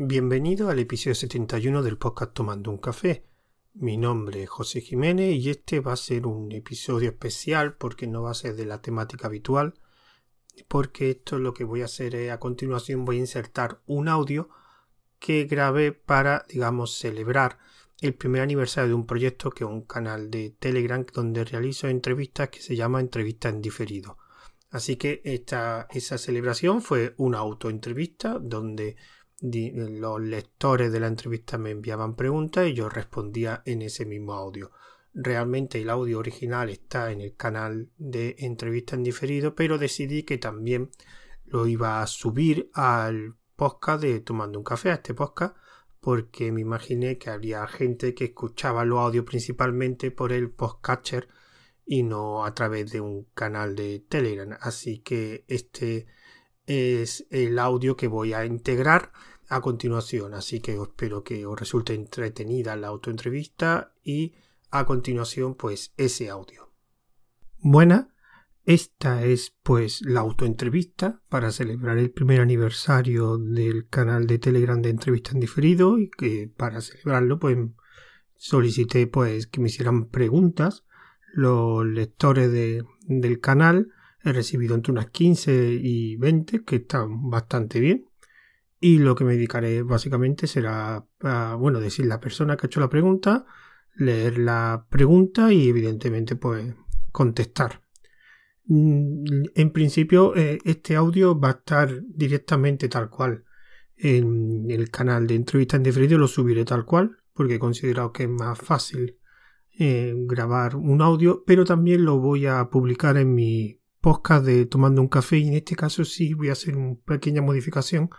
Bienvenido al episodio 71 del podcast Tomando un café. Mi nombre es José Jiménez y este va a ser un episodio especial porque no va a ser de la temática habitual, porque esto lo que voy a hacer es a continuación voy a insertar un audio que grabé para, digamos, celebrar el primer aniversario de un proyecto que es un canal de Telegram donde realizo entrevistas que se llama Entrevista en diferido. Así que esta, esa celebración fue una autoentrevista donde los lectores de la entrevista me enviaban preguntas y yo respondía en ese mismo audio. Realmente el audio original está en el canal de entrevista en diferido, pero decidí que también lo iba a subir al podcast de Tomando un café, a este podcast, porque me imaginé que habría gente que escuchaba los audios principalmente por el podcatcher y no a través de un canal de Telegram. Así que este es el audio que voy a integrar a continuación. Así que espero que os resulte entretenida la autoentrevista y a continuación pues ese audio. Buena, esta es pues la autoentrevista para celebrar el primer aniversario del canal de Telegram de entrevista en diferido y que para celebrarlo pues solicité pues que me hicieran preguntas los lectores de, del canal he recibido entre unas 15 y 20 que están bastante bien y lo que me dedicaré básicamente será a, bueno, decir la persona que ha hecho la pregunta, leer la pregunta y evidentemente pues contestar. Mm, en principio eh, este audio va a estar directamente tal cual en el canal de entrevista en diferido lo subiré tal cual porque he considerado que es más fácil eh, grabar un audio pero también lo voy a publicar en mi podcast de tomando un café y en este caso sí voy a hacer una pequeña modificación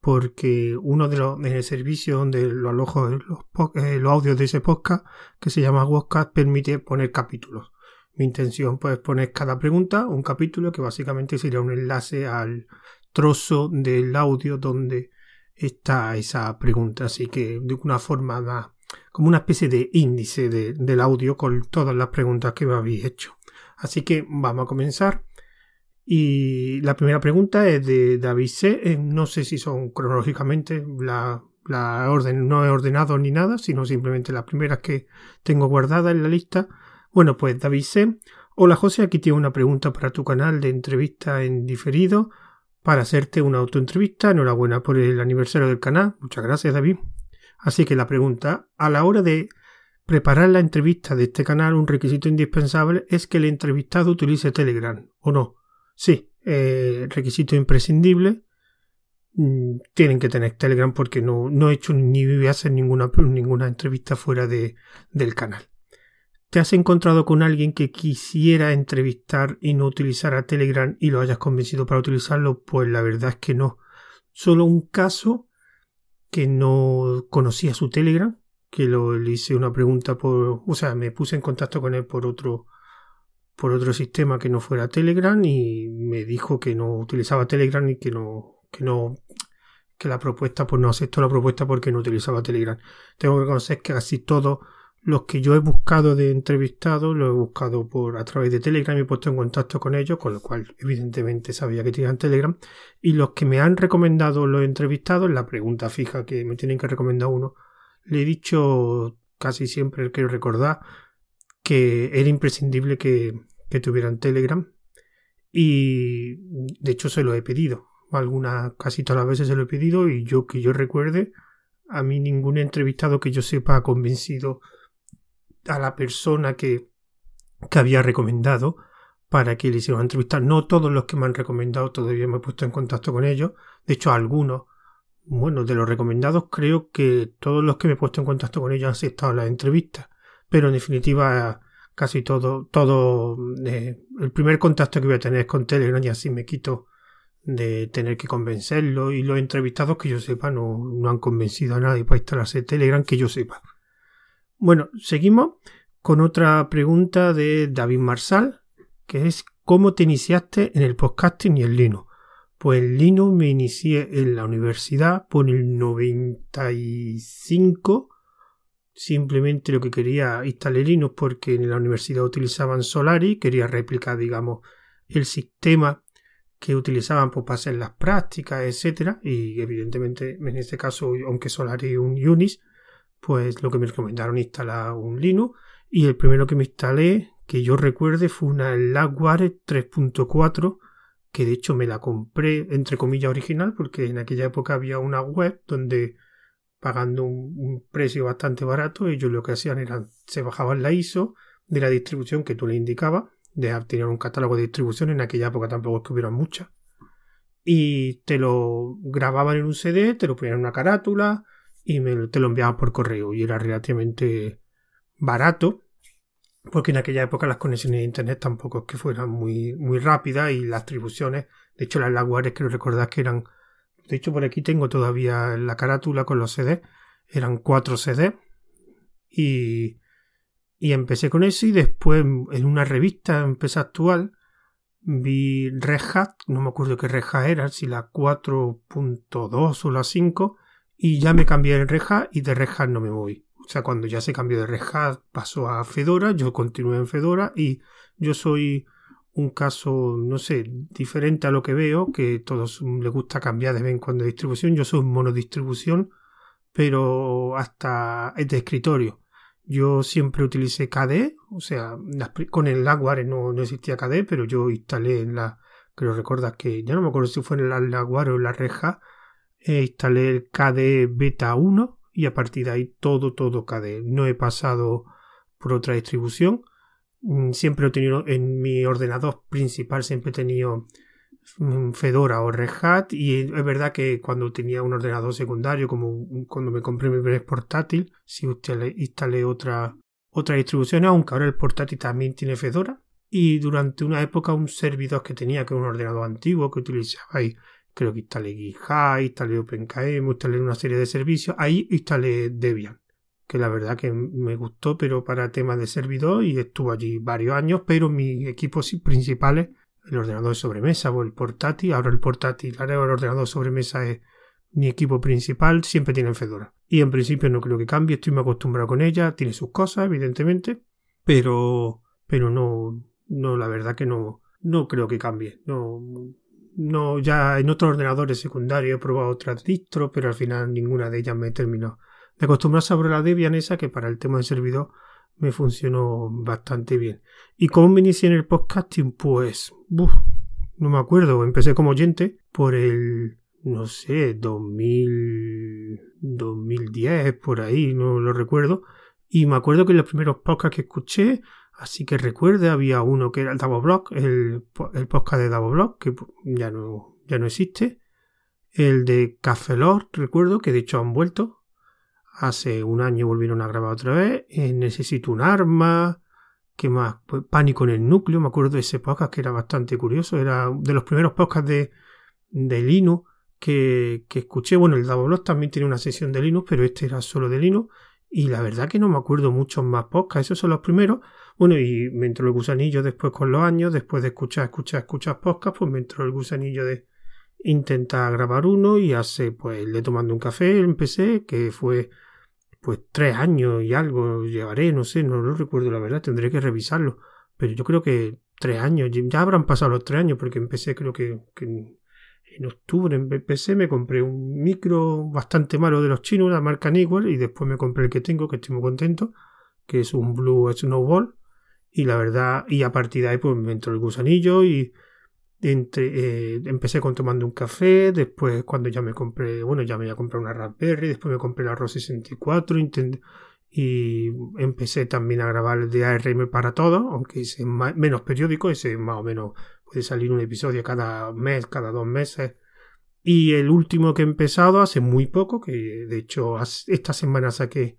porque uno de los en el servicio donde lo alojo los, eh, los audios de ese podcast que se llama Podcast permite poner capítulos. Mi intención pues, es poner cada pregunta un capítulo que básicamente sería un enlace al trozo del audio donde está esa pregunta. Así que de una forma más como una especie de índice del audio con todas las preguntas que me habéis hecho. Así que vamos a comenzar. Y la primera pregunta es de David C. Eh, no sé si son cronológicamente la, orden, no he ordenado ni nada, sino simplemente las primeras que tengo guardadas en la lista. Bueno, pues David C. Hola José, aquí tiene una pregunta para tu canal de entrevista en diferido para hacerte una autoentrevista. Enhorabuena por el aniversario del canal. Muchas gracias, David. Así que la pregunta, a la hora de preparar la entrevista de este canal, un requisito indispensable es que el entrevistado utilice Telegram, ¿o no? Sí, eh, requisito imprescindible. Mm, tienen que tener Telegram porque no, he hecho ni voy a hacer ninguna, ninguna entrevista fuera de, del canal. ¿Te has encontrado con alguien que quisiera entrevistar y no utilizara Telegram y lo hayas convencido para utilizarlo? Pues la verdad es que no. Solo un caso que no conocía su Telegram, que lo, hice una pregunta por, o sea, me puse en contacto con él por otro, por otro sistema que no fuera Telegram y me dijo que no utilizaba Telegram y que no, que no, que la propuesta, pues no aceptó la propuesta porque no utilizaba Telegram. Tengo que reconocer que casi todos los que yo he buscado de entrevistado lo he buscado por a través de Telegram y he puesto en contacto con ellos, con lo cual evidentemente sabía que tenían Telegram. Y los que me han recomendado los entrevistados, la pregunta fija que me tienen que recomendar uno, le he dicho casi siempre, quiero recordar, que era imprescindible que, tuvieran Telegram y de hecho se lo he pedido. Algunas, casi todas las veces se lo he pedido y yo que yo recuerde, a mí ningún entrevistado que yo sepa ha convencido a la persona que, que había recomendado para que le hicieran entrevistar. No todos los que me han recomendado todavía me he puesto en contacto con ellos. De hecho, algunos, bueno, de los recomendados creo que todos los que me he puesto en contacto con ellos han aceptado las entrevistas pero en definitiva casi todo, todo, eh, el primer contacto que voy a tener es con Telegram y así me quito de tener que convencerlo y los entrevistados que yo sepa no, no han convencido a nadie para instalarse Telegram que yo sepa. Bueno, seguimos con otra pregunta de David Marsal, que es ¿cómo te iniciaste en el podcasting y el Linux? Pues Linux me inicié en la universidad por el 95 simplemente lo que quería instalar Linux porque en la universidad utilizaban Solari, quería replicar, digamos, el sistema que utilizaban pues, para hacer las prácticas, etcétera, y evidentemente en este caso, aunque solo haré un Unix, pues lo que me recomendaron instalar un Linux. Y el primero que me instalé, que yo recuerde, fue una Lagware 3.4 que de hecho me la compré entre comillas original porque en aquella época había una web donde pagando un, precio bastante barato ellos lo que hacían era se bajaban la ISO de la distribución que tú le indicabas de tener un catálogo de distribución en aquella época tampoco es que hubiera muchas y te lo grababan en un CD te lo ponían en una carátula y me, te lo enviaban por correo y era relativamente barato porque en aquella época las conexiones de internet tampoco es que fueran muy, muy rápidas y las atribuciones, de hecho las laguares creo recordar que eran, de hecho por aquí tengo todavía la carátula con los CD, eran cuatro CD y, y empecé con eso y después en una revista empecé actual vi Red no me acuerdo qué Red era, si la 4.2 o la 5 y ya me cambié de Red y de Red no me moví. O sea, cuando ya se cambió de Red Hat, pasó a Fedora, yo continué en Fedora y yo soy un caso, no sé, diferente a lo que veo, que a todos les gusta cambiar de vez en cuando de distribución. Yo soy un monodistribución, pero hasta es de escritorio. Yo siempre utilicé KDE, o sea, con el Lagware no, no existía KDE, pero yo instalé en la, creo recordar que, ya no me acuerdo si fue en el Lagware o en la Reja, eh, instalé el KDE Beta 1 y a partir de ahí todo, todo KDE. No he pasado por otra distribución. Mm, siempre he tenido en mi ordenador principal, siempre he tenido mm, Fedora o Red Hat y es verdad que cuando tenía un ordenador secundario, como cuando me compré mi primer portátil, si usted instalé otra, otra distribución, aunque ahora el portátil también tiene Fedora. Y durante una época un servidor que tenía, que era un ordenador antiguo que utilizaba ahí creo que instalé GitHub, instalé OpenKM, instalé una serie de servicios, ahí instalé Debian, que la verdad que me gustó, pero para temas de servidor y estuvo allí varios años, pero mis equipos principales, el ordenador de sobremesa o el portátil, ahora el portátil, ahora el ordenador de sobremesa es mi equipo principal, siempre tiene Fedora. Y en principio no creo que cambie, estoy muy acostumbrado con ella, tiene sus cosas, evidentemente, pero, pero no, no, la verdad que no, no creo que cambie. No, no, ya en otros ordenadores secundarios he probado otras distros, pero al final ninguna de ellas me terminó de acostumbrar sobre la Debian esa que para el tema de servidor me funcionó bastante bien. ¿Y cómo me inicié en el podcasting? Pues, no me acuerdo, empecé como oyente por el, no sé, 2000, 2010, por ahí, no lo recuerdo. Y me acuerdo que los primeros podcasts que escuché Así que recuerde, había uno que era el Blog, el, el podcast de Blog, que ya no, ya no existe. El de Café Lord, recuerdo, que de hecho han vuelto. Hace un año volvieron a grabar otra vez. Eh, Necesito un arma. ¿Qué más? Pues, Pánico en el núcleo. Me acuerdo de ese podcast que era bastante curioso. Era de los primeros podcasts de, de Linux que, que escuché. Bueno, el Blog también tiene una sesión de Linux, pero este era solo de Linux. Y la verdad que no me acuerdo muchos más podcasts. Esos son los primeros. Bueno, y me entró el gusanillo después con los años, después de escuchar, escuchar, escuchar podcast, pues me entró el gusanillo de intentar grabar uno y hace, pues, le tomando un café, empecé, que fue, pues, tres años y algo llevaré, no sé, no lo recuerdo la verdad, tendré que revisarlo. Pero yo creo que tres años, ya habrán pasado los tres años, porque empecé creo que, en octubre empecé, me compré un micro bastante malo de los chinos, una marca Newell, y después me compré el que tengo, que estoy muy contento, que es un Blue Snowball, y la verdad, y a partir de ahí pues me entró el gusanillo y entre, eh, empecé con tomando un café, después cuando ya me compré, bueno, ya me iba a comprar una Raspberry, después me compré la ROS 64 y empecé también a grabar el de ARM para todo, aunque es menos periódico, ese más o menos puede salir un episodio cada mes, cada dos meses. Y el último que he empezado hace muy poco, que de hecho esta semana saqué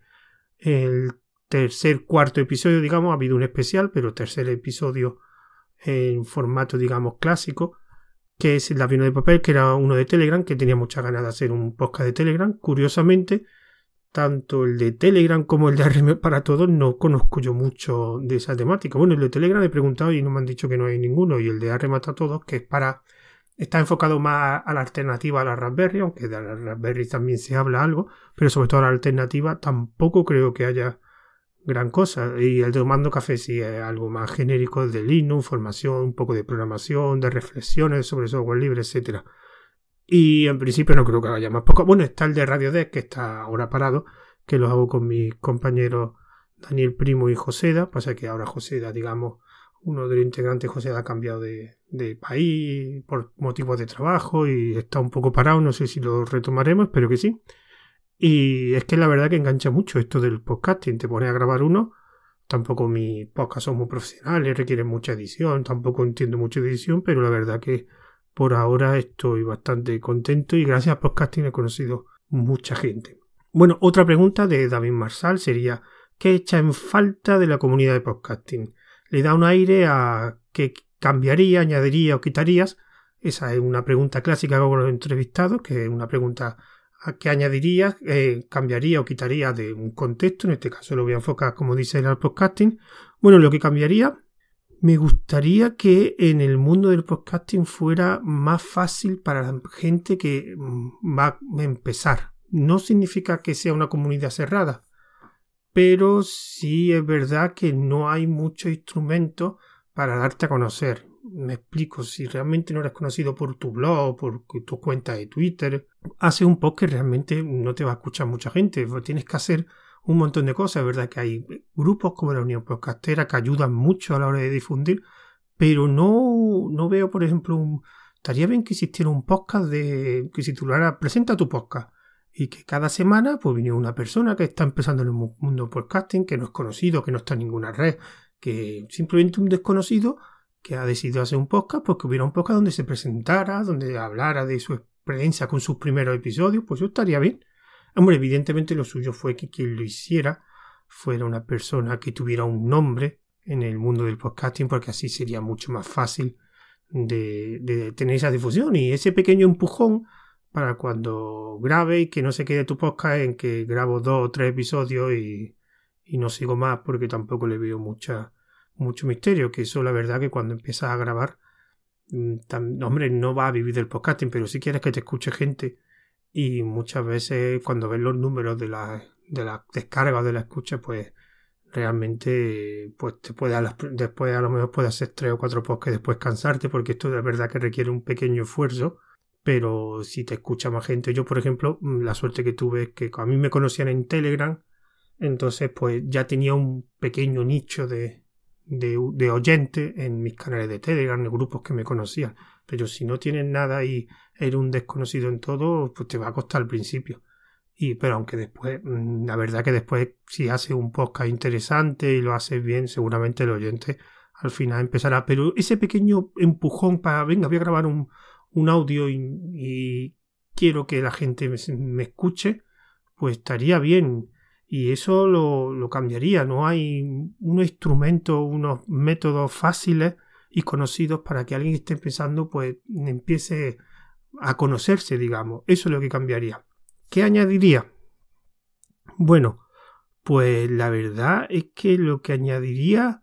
el tercer, cuarto episodio, digamos, ha habido un especial, pero tercer episodio en formato, digamos, clásico, que es el avión de papel, que era uno de Telegram, que tenía muchas ganas de hacer un podcast de Telegram. Curiosamente, tanto el de Telegram como el de RM para todos no conozco yo mucho de esa temática. Bueno, el de Telegram he preguntado y no me han dicho que no hay ninguno, y el de RM para todos, que es para está enfocado más a la alternativa a la Raspberry, aunque de la Raspberry también se habla algo, pero sobre todo a la alternativa tampoco creo que haya gran cosa. Y el Tomando Café sí es algo más genérico de Linux, formación, un poco de programación, de reflexiones sobre software libre, etcétera. Y en principio no creo que haya más poco. Bueno, está el de Radio Deck, que está ahora parado, que lo hago con mis compañeros Daniel Primo y Joseda. Pasa que ahora Joseda, digamos, uno de los integrantes, Joseda, ha cambiado de, de país por motivos de trabajo y está un poco parado. No sé si lo retomaremos, espero que sí. Y es que la verdad que engancha mucho esto del podcasting. Te pones a grabar uno. Tampoco mis podcasts son muy profesionales, requieren mucha edición. Tampoco entiendo mucho de edición, pero la verdad que por ahora estoy bastante contento y gracias a podcasting he conocido mucha gente. Bueno, otra pregunta de David Marsal sería ¿qué echa en falta de la comunidad de podcasting? Le da un aire a qué cambiaría, añadiría o quitarías. Esa es una pregunta clásica con los entrevistados, que es una pregunta a qué añadiría, eh, cambiaría o quitaría de un contexto. En este caso lo voy a enfocar como dice el podcasting. Bueno, lo que cambiaría me gustaría que en el mundo del podcasting fuera más fácil para la gente que mm, va a empezar. No significa que sea una comunidad cerrada, pero sí es verdad que no hay mucho instrumento para darte a conocer. Me explico, si realmente no eres conocido por tu blog, por tu cuenta de Twitter, hace un poco que realmente no te va a escuchar mucha gente. Tienes que hacer un montón de cosas. Verdad que hay grupos como la Unión Podcastera que ayudan mucho a la hora de difundir, pero no, no veo, por ejemplo, un, estaría bien que existiera un podcast de que se titulara Presenta tu podcast y que cada semana pues viniera una persona que está empezando en el mundo podcasting, que no es conocido, que no está en ninguna red, que simplemente un desconocido que ha decidido hacer un podcast, pues que hubiera un podcast donde se presentara, donde hablara de su experiencia con sus primeros episodios, pues eso estaría bien. Hombre, evidentemente lo suyo fue que quien lo hiciera fuera una persona que tuviera un nombre en el mundo del podcasting, porque así sería mucho más fácil de, tener esa difusión y ese pequeño empujón para cuando grabe y que no se quede tu podcast en que grabo dos o tres episodios y, no sigo más porque tampoco le veo mucha, mucho misterio, que eso la verdad que cuando empiezas a grabar, mm, hombre, no va a vivir del podcasting, pero si quieres que te escuche gente y muchas veces cuando ves los números de la, de la descarga o de la escucha, pues realmente pues te puede después a lo mejor puedes hacer tres o cuatro podcasts después cansarte porque esto de verdad que requiere un pequeño esfuerzo. Pero si te escucha más gente yo por ejemplo mm, la suerte que tuve es que a mí me conocían en Telegram entonces pues ya tenía un pequeño nicho de, de, de oyentes en mis canales de Telegram, en grupos que me conocían pero si no tienes nada y eres un desconocido en todo, pues te va a costar al principio. Y, pero aunque después, mm, la verdad que después, si haces un podcast interesante y lo haces bien, seguramente el oyente al final empezará. Pero ese pequeño empujón para, venga, voy a grabar un, un audio y, quiero que la gente me, escuche, pues estaría bien. Y eso lo, lo cambiaría. No hay unos instrumentos, unos métodos fáciles y conocidos para que alguien que esté empezando pues empiece a conocerse, digamos. Eso es lo que cambiaría. ¿Qué añadiría? Bueno, pues la verdad es que lo que añadiría,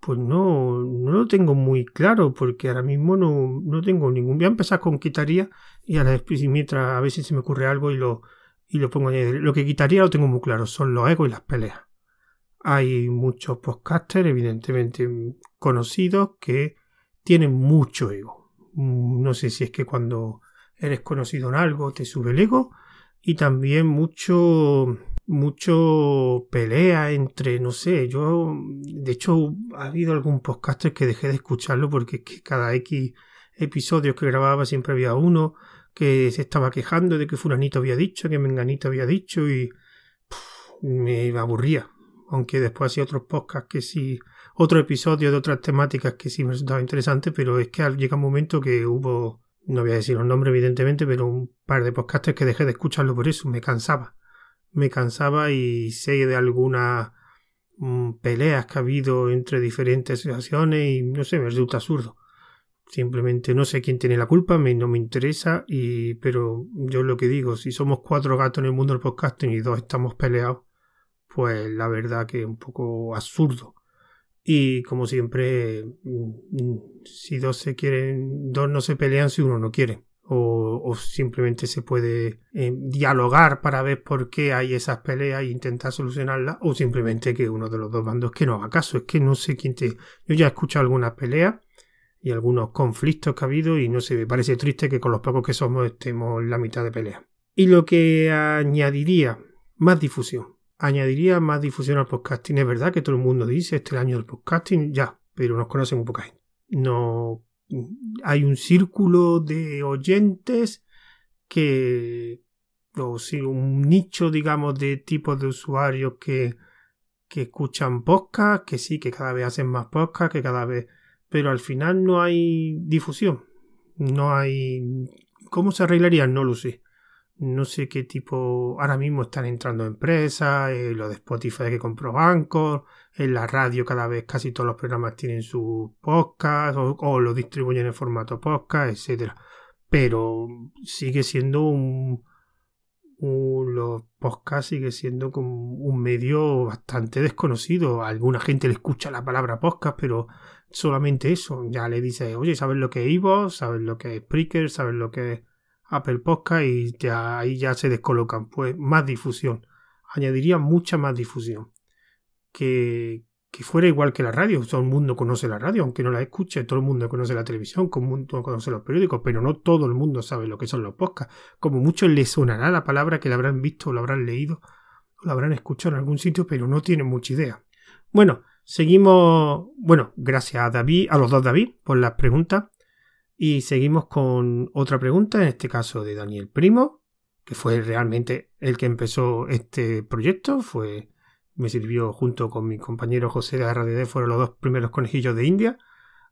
pues no, no lo tengo muy claro, porque ahora mismo no, no tengo ningún. Voy a empezar con quitaría y a la mientras a veces se me ocurre algo y lo, y lo pongo. Lo que quitaría lo tengo muy claro, son los egos y las peleas. Hay muchos podcasters, evidentemente conocidos, que tienen mucho ego. Mm, no sé si es que cuando eres conocido en algo te sube el ego y también mucho mucho pelea entre no sé yo de hecho ha habido algún podcaster que dejé de escucharlo porque es que cada X episodios que grababa siempre había uno que se estaba quejando de que fulanito había dicho que menganito había dicho y me aburría aunque después hacía otros podcasts que sí, otro episodio de otras temáticas que sí me resultaba interesante, pero es que llega un momento que hubo, no voy a decir los nombres evidentemente, pero un par de podcasts que dejé de escucharlo por eso, me cansaba. Me cansaba y sé de algunas mm, peleas que ha habido entre diferentes asociaciones y no sé, me resulta absurdo. Simplemente no sé quién tiene la culpa, me, no me interesa, y, pero yo lo que digo, si somos cuatro gatos en el mundo del podcasting y dos estamos peleados, pues la verdad que es un poco absurdo. Y como siempre, mm, si dos se quieren, dos no se pelean si uno no quiere. o, simplemente se puede eh, dialogar para ver por qué hay esas peleas e intentar solucionarlas, o simplemente que uno de los dos bandos que no haga caso. Es que no sé quién te. Yo ya he escuchado algunas peleas y algunos conflictos que ha habido y no sé, me parece triste que con los pocos que somos estemos en la mitad de pelea. Y lo que añadiría, más difusión. Añadiría más difusión al podcasting. Es verdad que todo el mundo dice este es el año del podcasting, ya, pero nos conocen un poca gente. No hay un círculo de oyentes que o si un nicho digamos de tipos de usuarios que que escuchan podcast que sí que cada vez hacen más podcast que cada vez pero al final no hay difusión no hay cómo se arreglaría no lo sé no sé qué tipo ahora mismo están entrando empresas eh, lo de Spotify que compró bancos en la radio cada vez casi todos los programas tienen su podcast o, lo distribuyen en formato podcast, etcétera. Pero sigue siendo un, los podcasts sigue siendo como un medio bastante desconocido. A alguna gente le escucha la palabra podcast, pero solamente eso. Ya le dice, oye, ¿sabes lo que es Ivo? ¿Sabes lo que es Spreaker? ¿Sabes lo que es Apple Podcast? Y ya ahí ya se descolocan. Pues más difusión. Añadiría mucha más difusión que, que fuera igual que la radio. Todo el mundo conoce la radio, aunque no la escuche, todo el mundo conoce la televisión, todo el mundo conoce los periódicos, pero no todo el mundo sabe lo que son los podcasts. Como muchos les sonará la palabra que la habrán visto, o la habrán leído, o la habrán escuchado en algún sitio, pero no tienen mucha idea. Bueno, seguimos, bueno, gracias a David, a los dos David, por las preguntas. Y seguimos con otra pregunta, en este caso de Daniel Primo, que fue realmente el que empezó este proyecto, fue me sirvió junto con mi compañero José de RDD, fueron los dos primeros conejillos de India.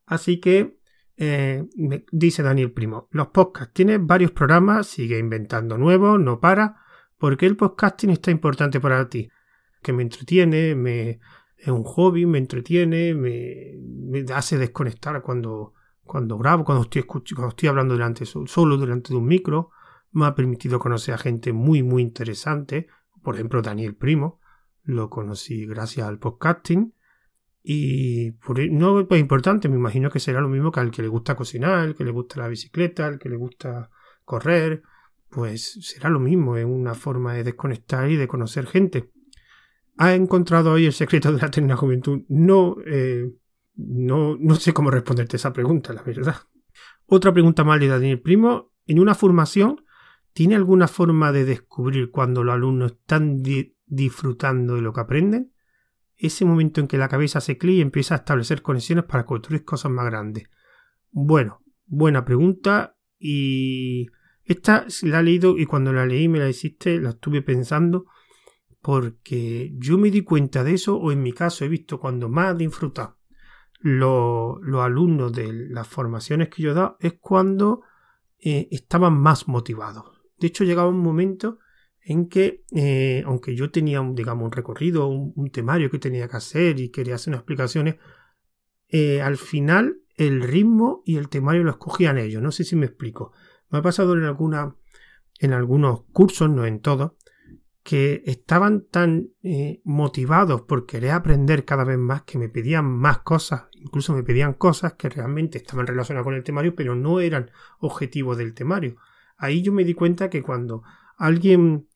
Así que, eh, me dice Daniel Primo, los podcasts, tiene varios programas, sigue inventando nuevos, no para. ¿Por qué el podcasting está importante para ti? Que me entretiene, me, es un hobby, me entretiene, me, me hace desconectar cuando, cuando grabo, cuando estoy, cuando estoy hablando delante, solo delante de un micro. Me ha permitido conocer a gente muy, muy interesante, por ejemplo, Daniel Primo, lo conocí gracias al podcasting. Y por, e, no es importante, me imagino que será lo mismo que al que le gusta cocinar, al que le gusta la bicicleta, al que le gusta correr, pues será lo mismo, es una forma de desconectar y de conocer gente. ¿Ha encontrado hoy el secreto de la eterna juventud? No, eh, no, no sé cómo responderte esa pregunta, la verdad. Otra pregunta más de Daniel Primo. En una formación, ¿tiene alguna forma de descubrir cuando los alumnos están disfrutando de lo que aprenden, ese momento en que la cabeza se clic y empieza a establecer conexiones para construir cosas más grandes. Bueno, buena pregunta y esta la he leído y cuando la leí me la hiciste, la estuve pensando porque yo me di cuenta de eso o en mi caso he visto cuando más disfrutar los, alumnos de las formaciones que yo he dado es cuando eh, estaban más motivados. De hecho llegaba un momento en que, eh, aunque yo tenía, digamos, un recorrido, un, temario que tenía que hacer y quería hacer unas explicaciones, eh, al final el ritmo y el temario lo escogían ellos. No sé si me explico. Me ha pasado en, alguna, en algunos cursos, no en todos, que estaban tan eh, motivados por querer aprender cada vez más que me pedían más cosas, incluso me pedían cosas que realmente estaban relacionadas con el temario, pero no eran objetivos del temario. Ahí yo me di cuenta que cuando alguien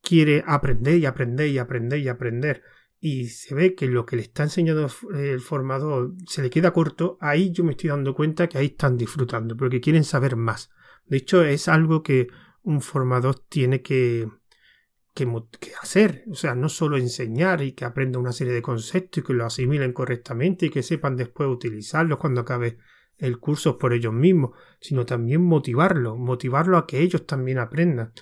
quiere aprender y aprender y aprender y aprender y se ve que lo que le está enseñando el formador se le queda corto, ahí yo me estoy dando cuenta que ahí están disfrutando, porque quieren saber más. De hecho, es algo que un formador tiene que, que, hacer. O sea, no solo enseñar y que aprenda una serie de conceptos y que lo asimilen correctamente y que sepan después utilizarlos cuando acabe el curso por ellos mismos, sino también motivarlo, motivarlo a que ellos también aprendan.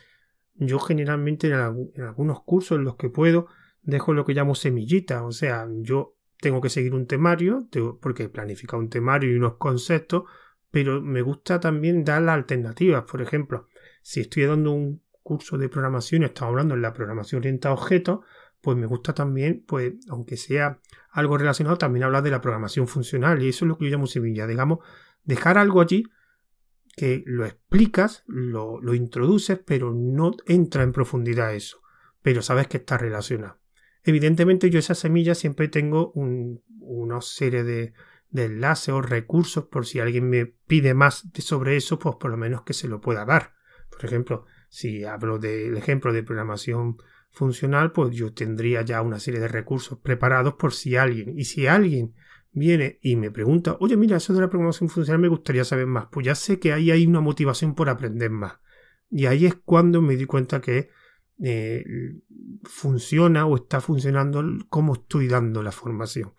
Yo generalmente en, algunos cursos en los que puedo dejo lo que llamo semillita, o sea, yo tengo que seguir un temario, porque planifica un temario y unos conceptos, pero me gusta también dar las alternativas. Por ejemplo, si estoy dando un curso de programación y estamos hablando en la programación orientada a objetos, pues me gusta también, pues, aunque sea algo relacionado, también hablar de la programación funcional. Y eso es lo que yo llamo semilla. Digamos, dejar algo allí que lo explicas, lo, introduces, pero no entra en profundidad eso. Pero sabes que está relacionado. Evidentemente yo esa semilla siempre tengo una serie de, de enlaces o recursos por si alguien me pide más sobre eso, pues por lo menos que se lo pueda dar. Por ejemplo, si hablo del ejemplo de programación funcional, pues yo tendría ya una serie de recursos preparados por si alguien, y si alguien viene y me pregunta, oye, mira, eso de la programación funcional me gustaría saber más, pues ya sé que ahí hay una motivación por aprender más. Y ahí es cuando me di cuenta que eh, funciona o está funcionando como estoy dando la formación.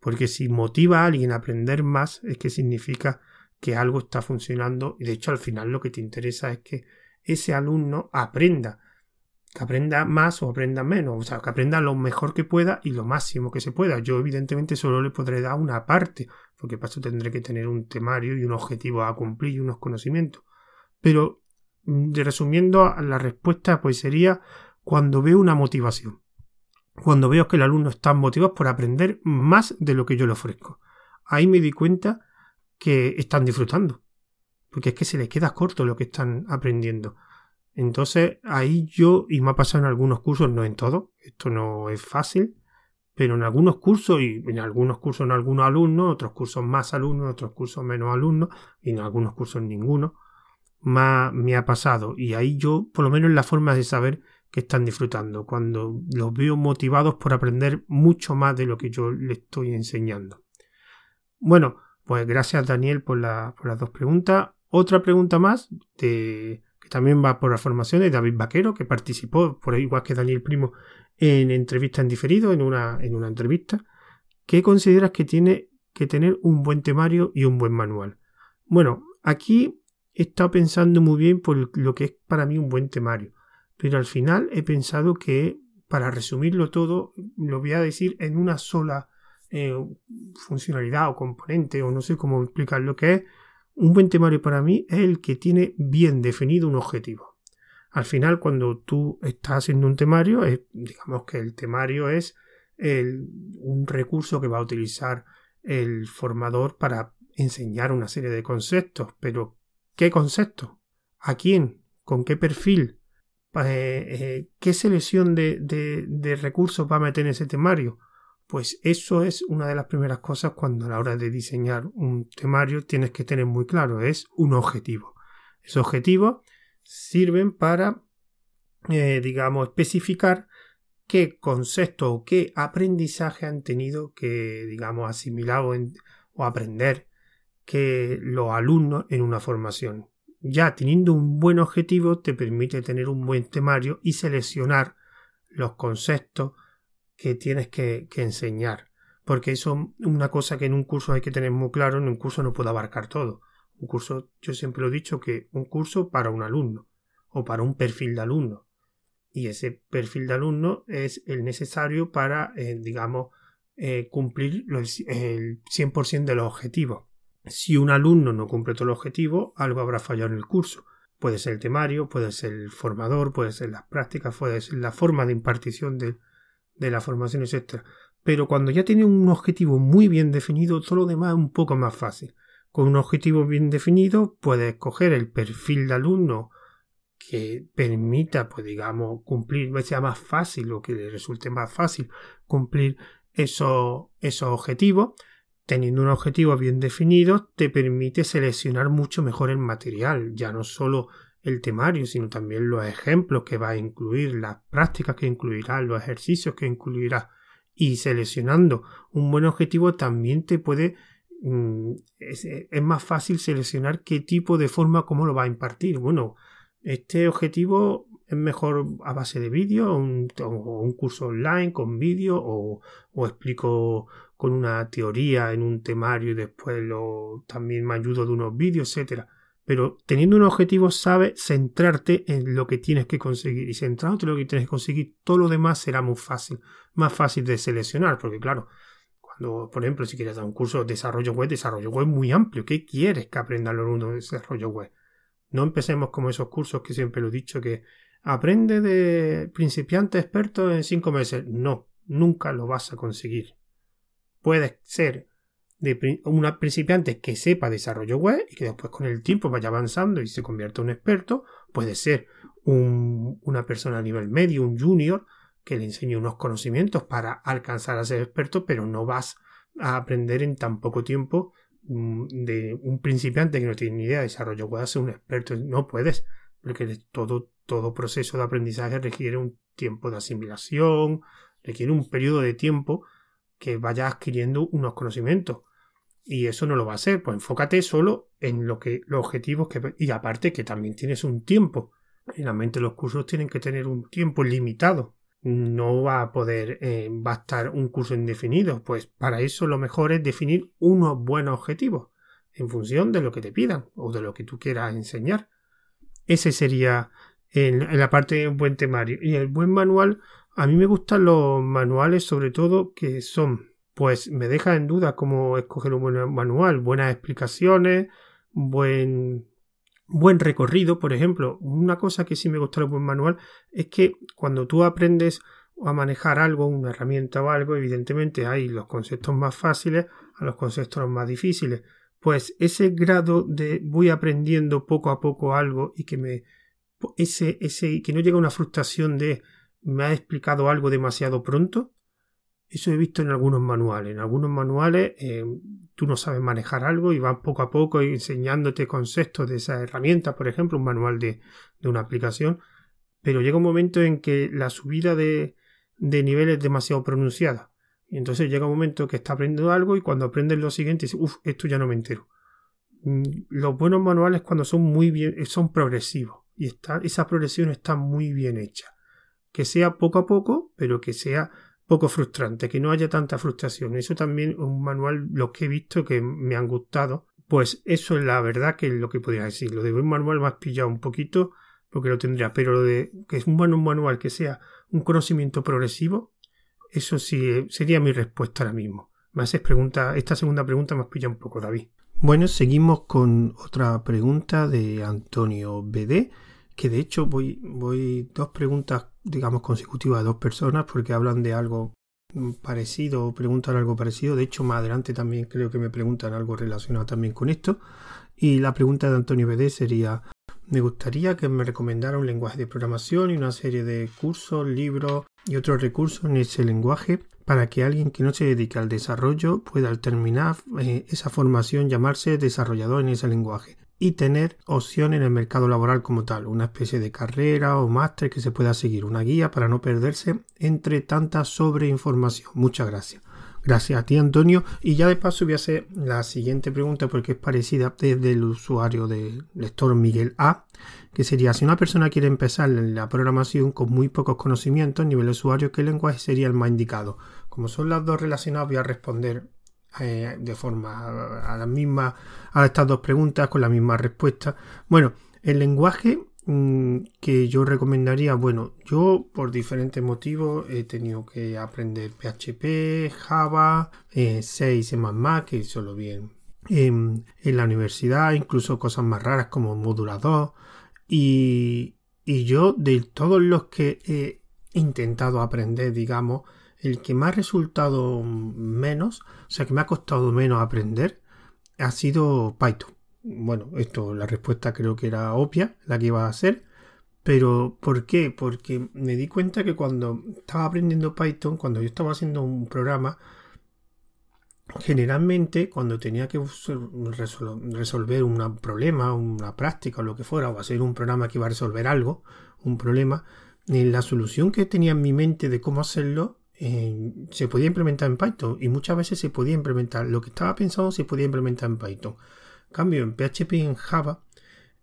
Porque si motiva a alguien a aprender más, es que significa que algo está funcionando y de hecho al final lo que te interesa es que ese alumno aprenda, que aprenda más o aprenda menos, o sea, que aprenda lo mejor que pueda y lo máximo que se pueda. Yo evidentemente solo le podré dar una parte, porque para eso tendré que tener un temario y un objetivo a cumplir y unos conocimientos. Pero mm, resumiendo la respuesta, pues sería cuando veo una motivación cuando veo que el alumno está motivado por aprender más de lo que yo le ofrezco. Ahí me di cuenta que están disfrutando, porque es que se les queda corto lo que están aprendiendo. Entonces ahí yo, y me ha pasado en algunos cursos, no en todos, esto no es fácil, pero en algunos cursos, y en algunos cursos en algunos alumnos, otros cursos más alumnos, otros cursos menos alumnos, y en algunos cursos ninguno, me ha pasado. Y ahí yo, por lo menos en la forma de saber que están disfrutando, cuando los veo motivados por aprender mucho más de lo que yo les estoy enseñando. Bueno, pues gracias Daniel por, las dos preguntas. Otra pregunta más que también va por la formación de David Vaquero, que participó, por igual que Daniel Primo, en entrevista en diferido, en una, en una entrevista. ¿Qué consideras que tiene que tener un buen temario y un buen manual? Bueno, aquí he estado pensando muy bien por lo que es para mí un buen temario pero al final he pensado que para resumirlo todo lo voy a decir en una sola eh, funcionalidad o componente o no sé cómo explicar lo que es. Un buen temario para mí es el que tiene bien definido un objetivo. Al final, cuando tú estás haciendo un temario, digamos que el temario es un recurso que va a utilizar el formador para enseñar una serie de conceptos. Pero, ¿qué conceptos? ¿A quién? ¿Con qué perfil? Eh, eh, ¿qué selección de, recursos va a meter en ese temario? Pues eso es una de las primeras cosas cuando a la hora de diseñar un temario tienes que tener muy claro, es un objetivo. Esos objetivos sirven para, eh, digamos, especificar qué concepto o qué aprendizaje han tenido que, digamos, asimilar o aprender que los alumnos en una formación ya teniendo un buen objetivo te permite tener un buen temario y seleccionar los conceptos que tienes que, enseñar. Porque eso es una cosa que en un curso hay que tener muy claro, en un curso no puede abarcar todo. Un curso, yo siempre he dicho que un curso para un alumno o para un perfil de alumno. Y ese perfil de alumno es el necesario para, eh, digamos, eh, cumplir el 100% de los objetivos. Si un alumno no cumple todo el objetivo, algo habrá fallado en el curso. Puede ser el temario, puede ser el formador, puede ser las prácticas, puede ser la forma de impartición de, la formación, etc. Pero cuando ya tiene un objetivo muy bien definido, todo lo demás es un poco más fácil. Con un objetivo bien definido, puedes escoger el perfil de alumno que permita, pues digamos, cumplir, sea más fácil o que le resulte más fácil cumplir esos, esos objetivos Teniendo un objetivo bien definido, te permite seleccionar mucho mejor el material, ya no solo el temario, sino también los ejemplos que va a incluir, las prácticas que incluirá, los ejercicios que incluirá. Y seleccionando un buen objetivo también te puede mm, es, más fácil seleccionar qué tipo de forma, cómo lo va a impartir. Bueno, este objetivo es mejor a base de vídeo o un, curso online con vídeo o, o, explico con una teoría en un temario y después lo, también me ayudo de unos vídeos, etcétera. Pero teniendo un objetivo, sabes centrarte en lo que tienes que conseguir. Y centrándote en lo que tienes que conseguir, todo lo demás será muy fácil. Más fácil de seleccionar. Porque claro, cuando, por ejemplo, si quieres dar un curso de desarrollo web, desarrollo web muy amplio. ¿Qué quieres que aprenda el alumno de desarrollo web? No empecemos como esos cursos que siempre lo he dicho que aprende de principiante experto en cinco meses. No, nunca lo vas a conseguir. Puedes ser de una principiante que sepa desarrollo web y que después con el tiempo vaya avanzando y se convierta en un experto. Puede ser una persona a nivel medio, un junior, que le enseñe unos conocimientos para alcanzar a ser experto, pero no vas a aprender en tan poco tiempo mm, de un principiante que no tiene ni idea de desarrollo pueda ser un experto. No puedes, porque todo, todo proceso de aprendizaje requiere un tiempo de asimilación, requiere un periodo de tiempo que vaya adquiriendo unos conocimientos. Y eso no lo va a hacer. Pues enfócate solo en lo que, los objetivos que. Y aparte que también tienes un tiempo. Finalmente los cursos tienen que tener un tiempo limitado. No va a poder eh, bastar un curso indefinido. Pues para eso lo mejor es definir unos buenos objetivos. En función de lo que te pidan. O de lo que tú quieras enseñar. Ese sería en, la parte de un buen temario. Y el buen manual. A mí me gustan los manuales sobre todo que son pues me deja en duda cómo escoger un buen manual, buenas explicaciones, buen, buen recorrido, por ejemplo. Una cosa que sí me gusta del buen manual es que cuando tú aprendes a manejar algo, una herramienta o algo, evidentemente hay los conceptos más fáciles a los conceptos más difíciles. Pues ese grado de voy aprendiendo poco a poco algo y que me ese, ese que no llega una frustración de me ha explicado algo demasiado pronto, eso he visto en algunos manuales. En algunos manuales eh, tú no sabes manejar algo y vas poco a poco enseñándote conceptos de esa herramienta, por ejemplo, un manual de, una aplicación, pero llega un momento en que la subida de, de nivel es demasiado pronunciada. Y entonces llega un momento que está aprendiendo algo y cuando aprendes lo siguiente dices, uff, esto ya no me entero. Mm, los buenos manuales cuando son muy bien, son progresivos y está, esa progresión está muy bien hecha. Que sea poco a poco, pero que sea poco frustrante, que no haya tanta frustración. Eso también un manual, los que he visto que me han gustado, pues eso es la verdad que es lo que podría decir. Lo de un manual has pillado un poquito porque lo tendría, pero lo de que es un buen manual que sea un conocimiento progresivo, eso sí eh, sería mi respuesta ahora mismo. Me haces pregunta, esta segunda pregunta me has pillado un poco, David. Bueno, seguimos con otra pregunta de Antonio BD, que de hecho voy, voy dos preguntas digamos, consecutiva de dos personas porque hablan de algo parecido o preguntan algo parecido. De hecho, más adelante también creo que me preguntan algo relacionado también con esto. Y la pregunta de Antonio BD sería, me gustaría que me recomendara un lenguaje de programación y una serie de cursos, libros y otros recursos en ese lenguaje para que alguien que no se dedique al desarrollo pueda al terminar eh, esa formación llamarse desarrollador en ese lenguaje y tener opción en el mercado laboral como tal, una especie de carrera o máster que se pueda seguir, una guía para no perderse entre tanta sobreinformación. Muchas gracias. Gracias a ti, Antonio. Y ya de paso voy a hacer la siguiente pregunta porque es parecida desde el usuario del lector Miguel A, que sería si una persona quiere empezar en la programación con muy pocos conocimientos nivel usuario, ¿qué lenguaje sería el más indicado? Como son las dos relacionadas, voy a responder eh, de forma a las mismas, a estas dos preguntas con la misma respuesta. Bueno, el lenguaje mm, que yo recomendaría, bueno, yo por diferentes motivos he tenido que aprender PHP, Java, eh, 6 y más, que solo bien en, en, la universidad, incluso cosas más raras como modulador. Y, y yo de todos los que he intentado aprender, digamos, el que me ha resultado menos, o sea, que me ha costado menos aprender, ha sido Python. Bueno, esto, la respuesta creo que era obvia, la que iba a ser. Pero, ¿por qué? Porque me di cuenta que cuando estaba aprendiendo Python, cuando yo estaba haciendo un programa, generalmente cuando tenía que resolver un problema, una práctica o lo que fuera, o hacer un programa que iba a resolver algo, un problema, la solución que tenía en mi mente de cómo hacerlo se podía implementar en Python y muchas veces se podía implementar lo que estaba pensado se podía implementar en Python. cambio, en PHP y en Java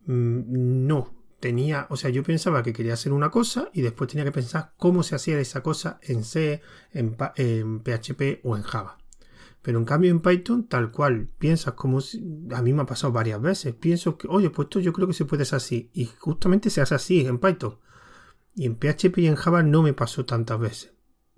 mm, no tenía, o sea, yo pensaba que quería hacer una cosa y después tenía que pensar cómo se hacía esa cosa en C, en, PHP o en Java. Pero en cambio en Python, tal cual, piensas como a mí me ha pasado varias veces. Pienso que, oye, pues esto yo creo que se puede hacer así. Y justamente se hace así en Python. Y en PHP y en Java no me pasó tantas veces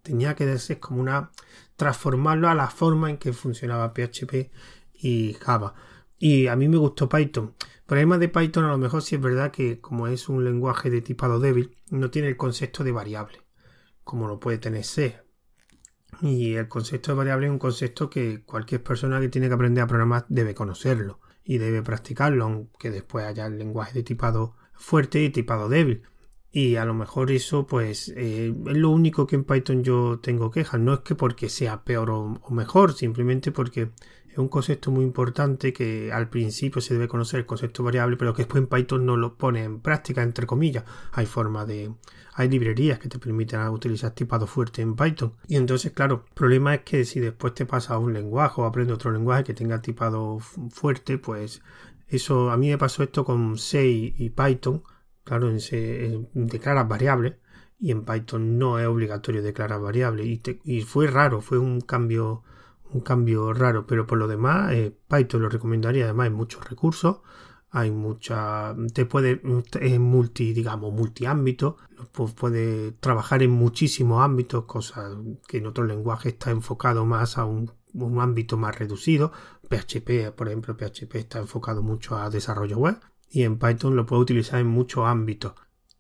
tenía que ser como una transformarlo a la forma en que funcionaba PHP y Java. Y a mí me gustó Python. Por además de Python, a lo mejor sí es verdad que como es un lenguaje de tipado débil, no tiene el concepto de variable, como lo puede tener C. Y el concepto de variable es un concepto que cualquier persona que tiene que aprender a programar debe conocerlo y debe practicarlo, aunque después haya el lenguaje de tipado fuerte y tipado débil. Y a lo mejor eso pues eh, es lo único que en Python yo tengo quejas. No es que porque sea peor o, mejor, simplemente porque es un concepto muy importante que al principio se debe conocer el concepto variable, pero que después en Python no lo pone en práctica, entre comillas. Hay forma de... Hay librerías que te permiten utilizar tipado fuerte en Python. Y entonces, claro, el problema es que si después te pasa a un lenguaje o aprende otro lenguaje que tenga tipado fuerte, pues eso a mí me pasó esto con C y Python Claro, en declaras variables y en Python no es obligatorio declarar variables y, y, fue raro, fue un cambio un cambio raro, pero por lo demás eh, Python lo recomendaría, además hay muchos recursos, hay mucha te puede es multi digamos multiámbito, pues puede trabajar en muchísimos ámbitos, cosas que en otros lenguajes está enfocado más a un, un ámbito más reducido. PHP, por ejemplo, PHP está enfocado mucho a desarrollo web, y en Python lo puedo utilizar en muchos ámbitos.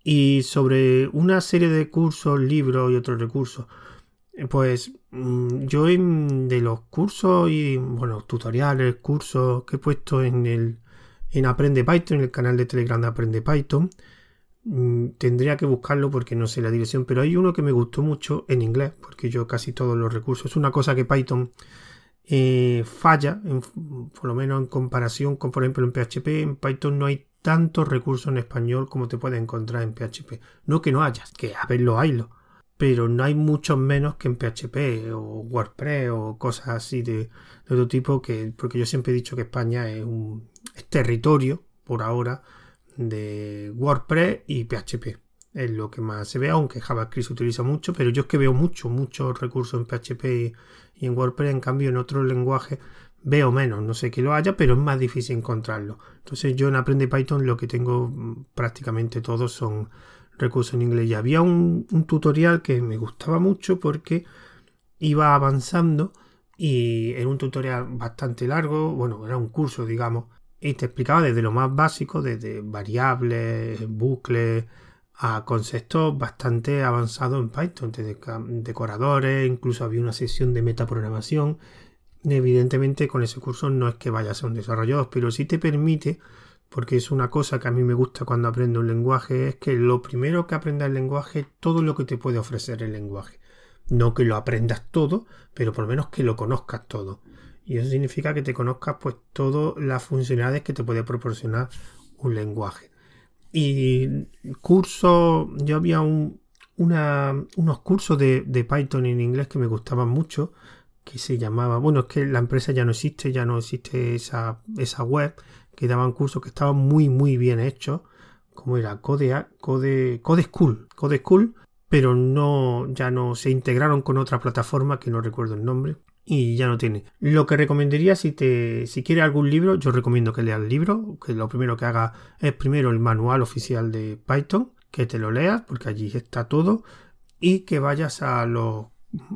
Y sobre una serie de cursos, libros y otros recursos, pues mm, yo de los cursos y bueno, tutoriales, cursos que he puesto en el en Aprende Python, en el canal de Telegram de Aprende Python, mm, tendría que buscarlo porque no sé la dirección, pero hay uno que me gustó mucho en inglés, porque yo casi todos los recursos, es una cosa que Python eh, falla, por lo menos en comparación con, por ejemplo, en PHP. En Python no hay tantos recursos en español como te puedes encontrar en PHP. No que no hayas, que a verlo haylo, pero no hay muchos menos que en PHP o WordPress o cosas así de, otro tipo, que, porque yo siempre he dicho que España es un territorio, por ahora, de WordPress y PHP es lo que más se ve, aunque JavaScript se utiliza mucho, pero yo es que veo mucho, muchos recursos en PHP y, en WordPress, en cambio en otros lenguajes veo menos, no sé que lo haya, pero es más difícil encontrarlo. Entonces yo en Aprende Python lo que tengo mm, prácticamente todos son recursos en inglés. Y había un, un tutorial que me gustaba mucho porque iba avanzando y era un tutorial bastante largo, bueno, era un curso, digamos, y te explicaba desde lo más básico, desde variables, bucles, a conceptos bastante avanzados en Python, de decoradores, incluso había una sesión de metaprogramación. Evidentemente con ese curso no es que vaya a ser un desarrollador, pero sí te permite, porque es una cosa que a mí me gusta cuando aprendo un lenguaje, es que lo primero que aprenda el lenguaje todo lo que te puede ofrecer el lenguaje. No que lo aprendas todo, pero por lo menos que lo conozcas todo. Y eso significa que te conozcas pues todas las funcionalidades que te puede proporcionar un lenguaje. Y cursos, yo había un, unos cursos de, Python en inglés que me gustaban mucho, que se llamaba, bueno, es que la empresa ya no existe, ya no existe esa, esa web, que daban cursos que estaban muy, muy bien hechos, como era Code, Code, Code School, Code School, pero no, ya no se integraron con otra plataforma que no recuerdo el nombre y ya no tiene. Lo que recomendaría si te si quieres algún libro, yo recomiendo que leas el libro, que lo primero que haga es primero el manual oficial de Python, que te lo leas porque allí está todo y que vayas a los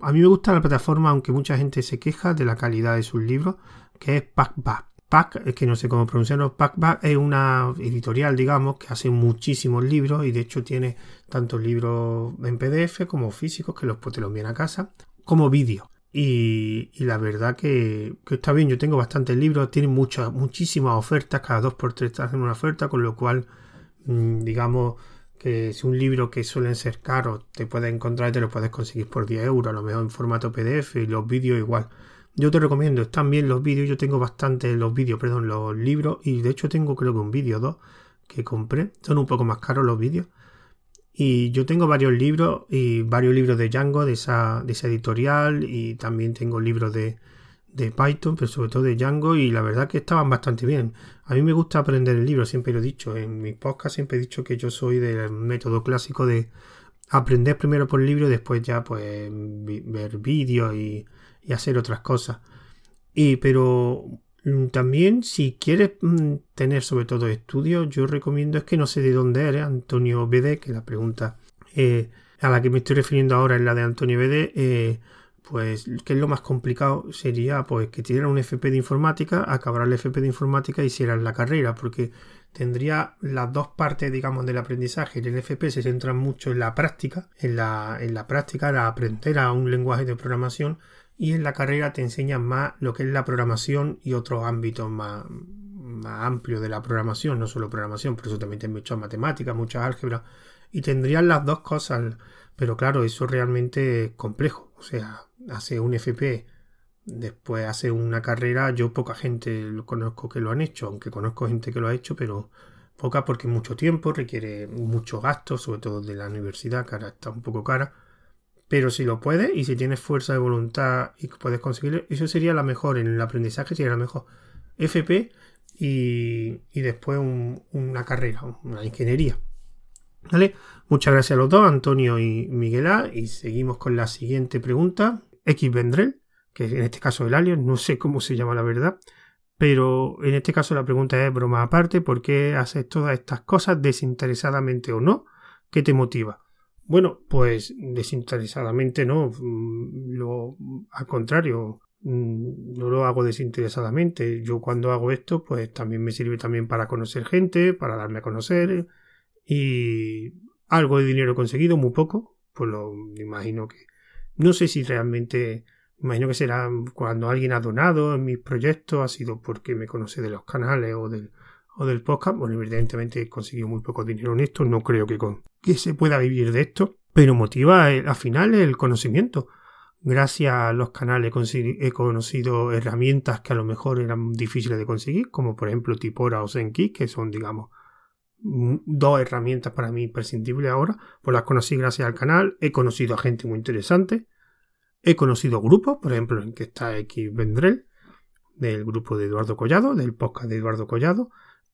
a mí me gusta la plataforma, aunque mucha gente se queja de la calidad de sus libros, que es Packback. Pack, es que no sé cómo pronunciarlo, Packback es una editorial, digamos, que hace muchísimos libros y de hecho tiene tanto libros en PDF como físicos que los, pues, te los envían a casa, como vídeos. Y, la verdad que, está bien, yo tengo bastantes libros, tienen muchas, muchísimas ofertas, cada dos por tres hacen una oferta, con lo cual, mm, digamos que si un libro que suelen ser caros te puedes encontrar y te lo puedes conseguir por 10 euros, a lo mejor en formato PDF y los vídeos igual. Yo te recomiendo, están bien los vídeos, yo tengo bastantes los vídeos, perdón, los libros y de hecho tengo creo que un vídeo dos que compré, son un poco más caros los vídeos y yo tengo varios libros y varios libros de Django, de esa, de esa editorial, y también tengo libros de, de Python, pero sobre todo de Django, y la verdad que estaban bastante bien. A mí me gusta aprender el libro, siempre lo he dicho. En mis podcast siempre he dicho que yo soy del método clásico de aprender primero por el libro y después ya pues ver vídeos y, y hacer otras cosas. Y pero también, si quieres mm, tener sobre todo estudios, yo recomiendo es que no sé de dónde eres, Antonio BD, que la pregunta eh, a la que me estoy refiriendo ahora es la de Antonio BD, eh, pues que es lo más complicado sería pues que tuvieran un FP de informática, acabar el FP de informática y hicieran la carrera, porque tendría las dos partes, digamos, del aprendizaje. El FP se centra mucho en la práctica, en la, en la práctica, era aprender a un lenguaje de programación y en la carrera te enseñan más lo que es la programación y otros ámbitos más, más amplios de la programación, no solo programación, por eso también te muchas matemáticas, mucha álgebra. y tendrían las dos cosas. Pero claro, eso realmente es complejo. O sea, hace un FP, después hace una carrera. Yo poca gente conozco que lo han hecho, aunque conozco gente que lo ha hecho, pero poca porque mucho tiempo, requiere mucho gasto, sobre todo de la universidad, que ahora está un poco cara. Pero si lo puedes y si tienes fuerza de voluntad y puedes conseguirlo, eso sería la mejor. En el aprendizaje sería la mejor. FP y, después una carrera, una ingeniería. ¿Vale? Muchas gracias a los dos, Antonio y Miguel A. Y seguimos con la siguiente pregunta. X Vendrell, que en este caso el alien, no sé cómo se llama la verdad. Pero en este caso la pregunta es broma aparte, ¿por qué haces todas estas cosas desinteresadamente o no? ¿Qué te motiva? Bueno, pues desinteresadamente no, mm, lo, al contrario, mm, no lo hago desinteresadamente. Yo cuando hago esto, pues también me sirve también para conocer gente, para darme a conocer y algo de dinero conseguido, muy poco, pues lo imagino que no sé si realmente imagino que será cuando alguien ha donado en mis proyectos, ha sido porque me conoce de los canales o del del podcast. Bueno, evidentemente he conseguido muy poco dinero en esto, no creo que, con, que se pueda vivir de esto, pero motiva al final el conocimiento. Gracias a los canales he conocido herramientas que a lo mejor eran difíciles de conseguir, como por ejemplo Tipora o Zenki, que son, digamos, dos herramientas para mí imprescindibles ahora. Pues las conocí gracias al canal, he conocido a gente muy interesante, he conocido grupos, por ejemplo, en que está X Vendrell, del grupo de Eduardo Collado, del podcast de Eduardo Collado,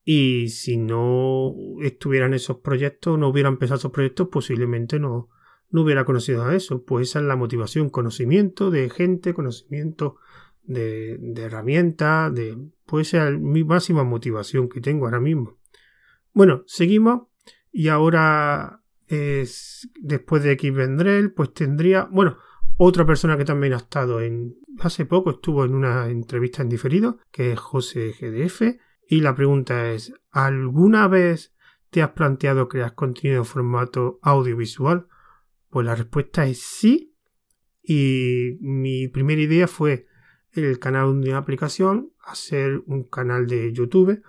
y si no estuvieran esos proyectos, no hubiera empezado esos proyectos, posiblemente no, no hubiera conocido a eso. Pues esa es la motivación, conocimiento de gente, conocimiento de, de herramientas, de, pues esa es mi máxima motivación que tengo ahora mismo. Bueno, seguimos y ahora es, después de X Vendrell, pues tendría, bueno, otra persona que también ha estado en, hace poco estuvo en una entrevista en diferido, que es José GDF, y la pregunta es, ¿alguna vez te has planteado crear contenido en formato audiovisual? Pues la respuesta es sí. Y mi primera idea fue el canal de una aplicación, hacer un canal de YouTube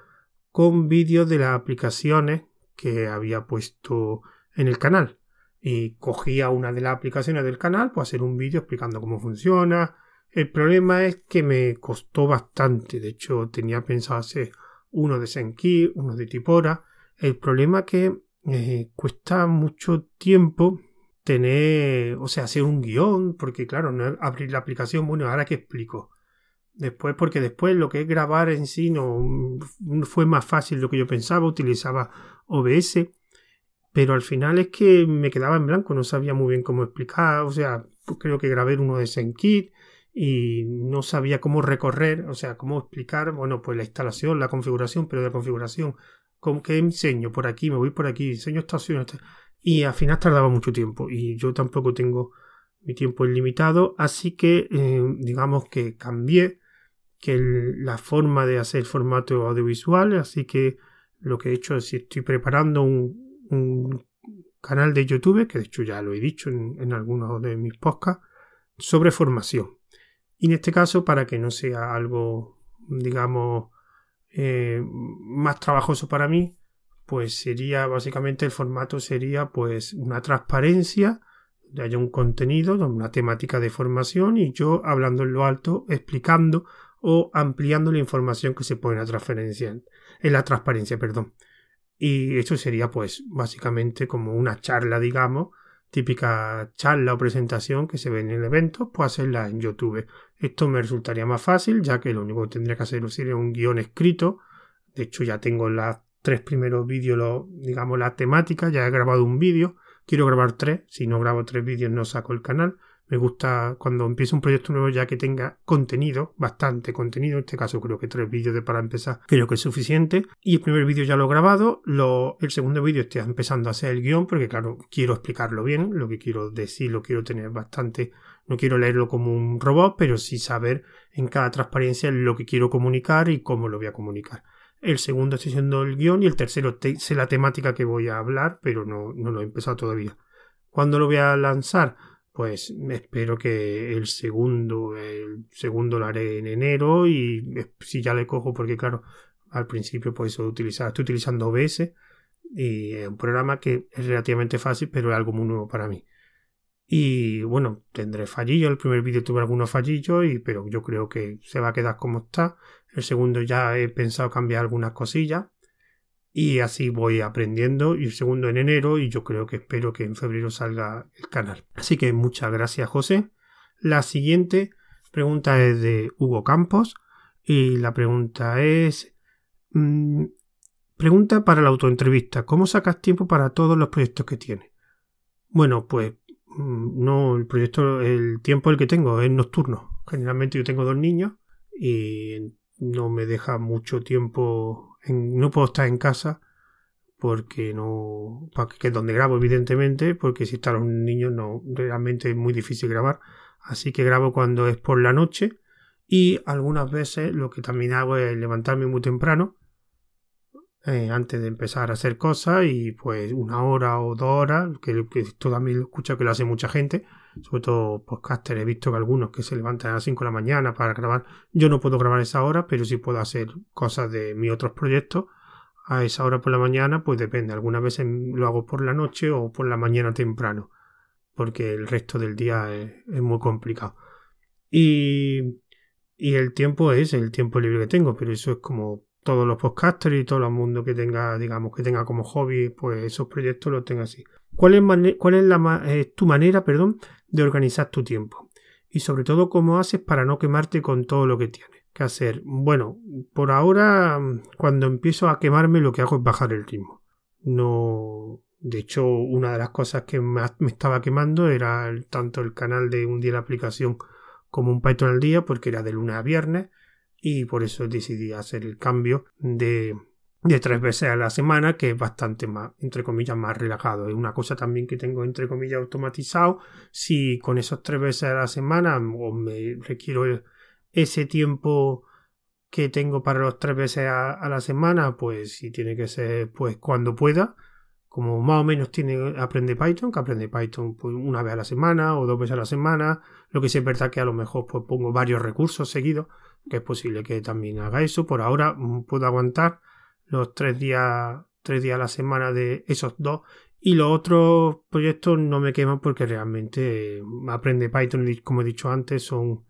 con vídeos de las aplicaciones que había puesto en el canal. Y cogía una de las aplicaciones del canal, pues hacer un vídeo explicando cómo funciona. El problema es que me costó bastante. De hecho, tenía pensado hacer uno de Senki, uno de Tipora. El problema es que eh, cuesta mucho tiempo tener, o sea, hacer un guion, porque claro, no abrir la aplicación, bueno, ahora que explico. Después, porque después lo que es grabar en sí no fue más fácil de lo que yo pensaba, utilizaba OBS, pero al final es que me quedaba en blanco, no sabía muy bien cómo explicar, o sea, creo que grabé uno de Senkit, y no sabía cómo recorrer, o sea, cómo explicar, bueno, pues la instalación, la configuración, pero de la configuración, ¿cómo que enseño? Por aquí, me voy por aquí, enseño estación, y al final tardaba mucho tiempo y yo tampoco tengo mi tiempo ilimitado, así que eh, digamos que cambié que la forma de hacer formato audiovisual, así que lo que he hecho es estoy preparando un, un canal de YouTube, que de hecho ya lo he dicho en, en algunos de mis podcasts, sobre formación. Y en este caso, para que no sea algo, digamos, eh, más trabajoso para mí, pues sería básicamente el formato sería pues una transparencia, de haya un contenido, una temática de formación y yo hablando en lo alto, explicando o ampliando la información que se pone en la transferencia, en la transparencia, perdón. Y esto sería pues básicamente como una charla, digamos, típica charla o presentación que se ve en el evento, pues hacerla en YouTube. Esto me resultaría más fácil, ya que lo único que tendría que hacer sería un guion escrito. De hecho, ya tengo los tres primeros vídeos, digamos, la temática, ya he grabado un vídeo. Quiero grabar tres, si no grabo tres vídeos no saco el canal. Me gusta cuando empiezo un proyecto nuevo ya que tenga contenido, bastante contenido. En este caso creo que tres vídeos de para empezar creo que es suficiente. Y el primer vídeo ya lo he grabado. Lo, el segundo vídeo estoy empezando a hacer el guion porque claro, quiero explicarlo bien. Lo que quiero decir lo quiero tener bastante... No quiero leerlo como un robot, pero sí saber en cada transparencia lo que quiero comunicar y cómo lo voy a comunicar. El segundo estoy haciendo el guion y el tercero sé la temática que voy a hablar, pero no, no lo he empezado todavía. ¿Cuándo lo voy a lanzar? Pues espero que el segundo, el segundo lo haré en enero y si ya le cojo, porque claro, al principio pues estoy utilizando OBS Y es un programa que es relativamente fácil, pero es algo muy nuevo para mí. Y bueno, tendré fallillos. El primer vídeo tuve algunos fallillos, y, pero yo creo que se va a quedar como está. El segundo ya he pensado cambiar algunas cosillas. Y así voy aprendiendo. Y el segundo en enero. Y yo creo que espero que en febrero salga el canal. Así que muchas gracias, José. La siguiente pregunta es de Hugo Campos. Y la pregunta es. Mm, pregunta para la autoentrevista. ¿Cómo sacas tiempo para todos los proyectos que tienes? Bueno, pues Mm, no, el proyecto, el tiempo el que tengo es nocturno. Generalmente yo tengo dos niños y no me deja mucho tiempo, no puedo estar en casa porque no, que es donde grabo evidentemente, porque si están los niños no, realmente es muy difícil grabar. Así que grabo cuando es por la noche y algunas veces lo que también hago es levantarme muy temprano eh, antes de empezar a hacer cosas y pues una hora o dos horas, que, esto también lo escucho que lo hace mucha gente, sobre todo podcaster, he visto que algunos que se levantan a las 5 de la mañana para grabar, yo no puedo grabar esa hora, pero sí puedo hacer cosas de mis otros proyectos a esa hora por la mañana, pues depende, algunas veces lo hago por la noche o por la mañana temprano, porque el resto del día es, es muy complicado. Y, y el tiempo es el tiempo libre que tengo, pero eso es como todos los podcasters y todo el mundo que tenga, digamos, que tenga como hobby, pues esos proyectos los tenga así. ¿Cuál es, es eh, tu manera, perdón, de organizar tu tiempo? Y sobre todo, ¿cómo haces para no quemarte con todo lo que tienes que hacer? Bueno, por ahora, cuando empiezo a quemarme, lo que hago es bajar el ritmo. No, de hecho, una de las cosas que más me estaba quemando era tanto el canal de un día la aplicación como un Python al día, porque era de lunes a viernes y por eso decidí hacer el cambio de, de tres veces a la semana, que es bastante más, entre comillas, más relajado. Es una cosa también que tengo, entre comillas, automatizado. Si con esos tres veces a la semana o me requiero ese tiempo que tengo para los tres veces a, la semana, pues si tiene que ser pues cuando pueda, como más o menos tiene aprende Python, que aprende Python pues, una vez a la semana o dos veces a la semana, lo que sí es verdad que a lo mejor pues pongo varios recursos seguidos, que es posible que también haga eso. Por ahora mm, puedo aguantar los tres días, tres días a la semana de esos dos. Y los otros proyectos no me queman porque realmente mm, aprende Python, como he dicho antes, son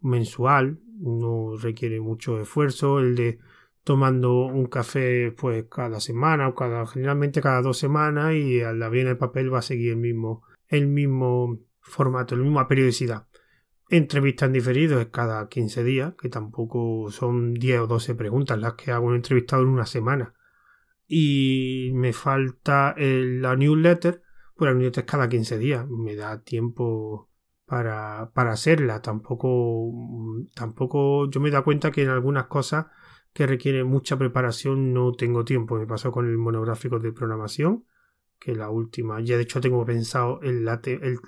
mensual, no requiere mucho esfuerzo. El de tomando un café pues cada semana o cada generalmente cada dos semanas y al abrir el papel va a seguir el mismo el mismo formato, la misma periodicidad. Entrevistas en diferido es cada 15 días, que tampoco son 10 o 12 preguntas las que hago un entrevistado en una semana. Y me falta la newsletter, pues la newsletter es cada 15 días. Me da tiempo para, para hacerla. Tampoco, tampoco yo me da cuenta que en algunas cosas que requieren mucha preparación no tengo tiempo. Me pasó con el monográfico de programación, que la última, ya de hecho tengo pensado el, el,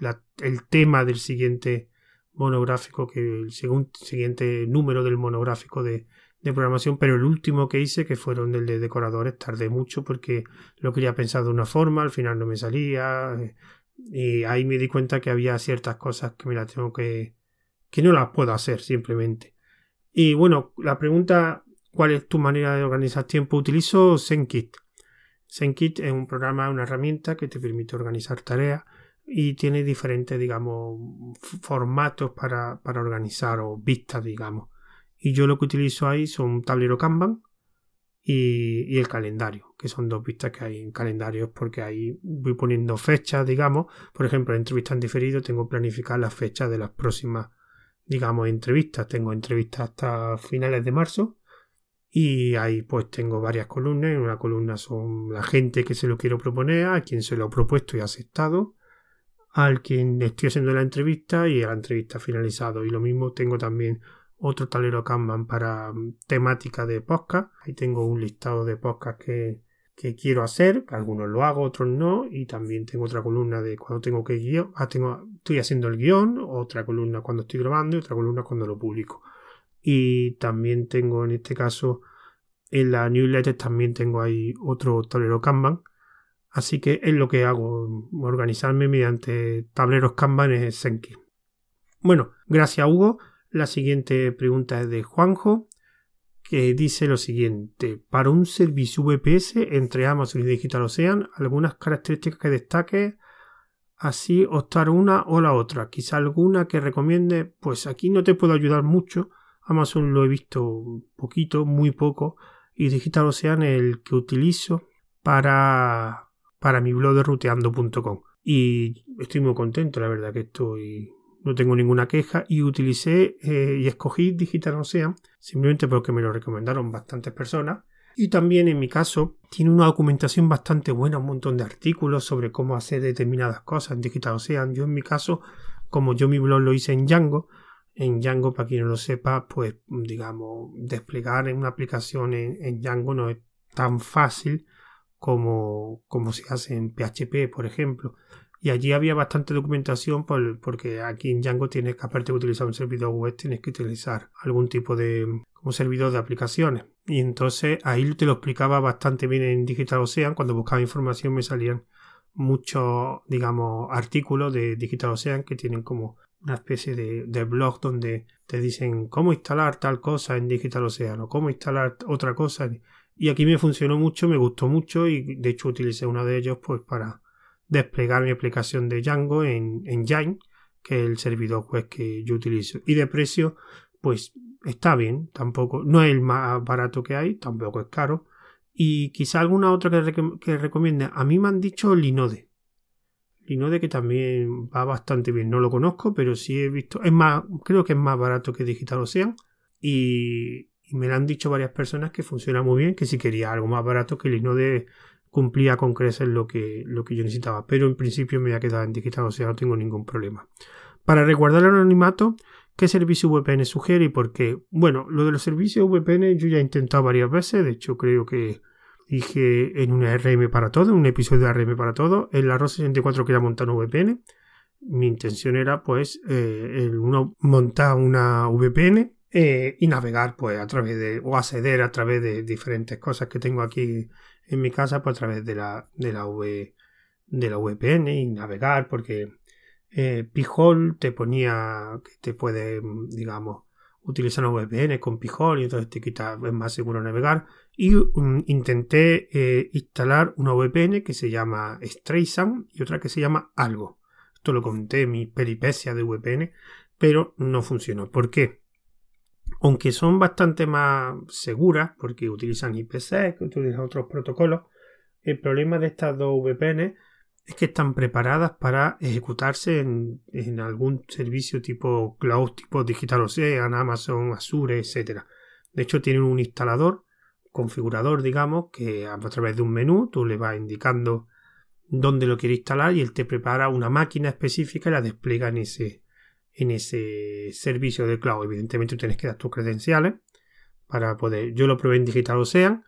el tema del siguiente monográfico, que el siguiente número del monográfico de, programación, pero el último que hice, que fueron el de decoradores, tardé mucho porque lo quería pensar de una forma, al final no me salía, eh, y ahí me di cuenta que había ciertas cosas que me las tengo que, que no las puedo hacer simplemente. Y bueno, la pregunta, ¿cuál es tu manera de organizar tiempo? Utilizo ZenKit. ZenKit es un programa, una herramienta que te permite organizar tareas y tiene diferentes, digamos, formatos para, para, organizar o vistas, digamos. Y yo lo que utilizo ahí son tablero Kanban y, el calendario, que son dos vistas que hay en calendarios porque ahí voy poniendo fechas, digamos. Por ejemplo, en entrevistas en diferido tengo planificar las fechas de las próximas, digamos, entrevistas. Tengo entrevistas hasta finales de marzo y ahí pues tengo varias columnas. En una columna son la gente que se lo quiero proponer, a quien se lo ha propuesto y ha aceptado al quien estoy haciendo la entrevista y a la entrevista finalizado. Y lo mismo tengo también otro talero Kanban para mm, temática de podcast. Ahí tengo un listado de podcast que, que quiero hacer, algunos lo hago, otros no, y también tengo otra columna de cuando tengo que guion, ah, tengo, estoy haciendo el guion, otra columna cuando estoy grabando y otra columna cuando lo publico. Y también tengo en este caso en la newsletter también tengo ahí otro tablero Kanban Así que es lo que hago, organizarme mediante tableros Kanban en Senki. Bueno, gracias Hugo. La siguiente pregunta es de Juanjo, que dice lo siguiente. Para un servicio VPS entre Amazon y Digital Ocean, algunas características que destaque, así optar una o la otra. Quizá alguna que recomiende, pues aquí no te puedo ayudar mucho. Amazon lo he visto poquito, muy poco, y Digital Ocean el que utilizo para, para mi blog de ruteando.com. Y estoy muy contento, la verdad que estoy no tengo ninguna queja y utilicé eh, y escogí Digital Ocean simplemente porque me lo recomendaron bastantes personas. Y también en mi caso tiene una documentación bastante buena, un montón de artículos sobre cómo hacer determinadas cosas en Digital Ocean. Yo en mi caso, como yo mi blog lo hice en Django, en Django, para quien no lo sepa, pues digamos, desplegar una aplicación en, en Django no es tan fácil como, como se hace en PHP, por ejemplo. Y allí había bastante documentación porque aquí en Django tienes que, aparte de utilizar un servidor web, tienes que utilizar algún tipo de como servidor de aplicaciones. Y entonces ahí te lo explicaba bastante bien en Digital Ocean. Cuando buscaba información me salían muchos, digamos, artículos de Digital Ocean que tienen como una especie de, de, blog donde te dicen cómo instalar tal cosa en Digital Ocean o cómo instalar otra cosa. Y aquí me funcionó mucho, me gustó mucho y de hecho utilicé uno de ellos pues para desplegar mi aplicación de Django en, en que es el servidor web que yo utilizo. Y de precio, pues está bien, tampoco, no es el más barato que hay, tampoco es caro. Y quizá alguna otra que, que recomiende. A mí me han dicho Linode. Linode que también va bastante bien. No lo conozco, pero sí he visto. Es más, creo que es más barato que Digital Ocean. Y, y me lo han dicho varias personas que funciona muy bien. Que si quería algo más barato que Linode cumplía con crecer lo que, lo que yo necesitaba. Pero en principio me voy a quedar en digital, o sea, no tengo ningún problema. Para resguardar el anonimato, ¿qué servicio VPN sugiere y por qué? Bueno, lo de los servicios VPN yo ya he intentado varias veces, de hecho creo que dije en una RM para todo, un episodio de RM para todo, en la ROS 64 quería montar un VPN. Mi intención era pues eh, montar una VPN eh, y navegar pues a través de o acceder a través de diferentes cosas que tengo aquí en mi casa pues, a través de la, de la, v, de la VPN y navegar porque eh, te ponía que te puede, digamos, utilizar una VPN con Pijol y entonces te quita, es más seguro navegar. Y um, intenté eh, instalar una VPN que se llama Streisand y otra que se llama Algo. Esto lo conté en mi peripecia de VPN, pero no funcionó. ¿Por qué? Aunque son bastante más seguras porque utilizan IPsec, utilizan otros protocolos, el problema de estas dos VPN es que están preparadas para ejecutarse en, algún servicio tipo cloud, tipo Digital Ocean, Amazon, Azure, etc. De hecho, tienen un instalador, configurador, digamos, que a través de un menú tú le vas indicando dónde lo quieres instalar y él te prepara una máquina específica y la despliega en ese, en ese servicio de cloud. Evidentemente tú tienes que dar tus credenciales para poder. Yo lo probé en Digital Ocean,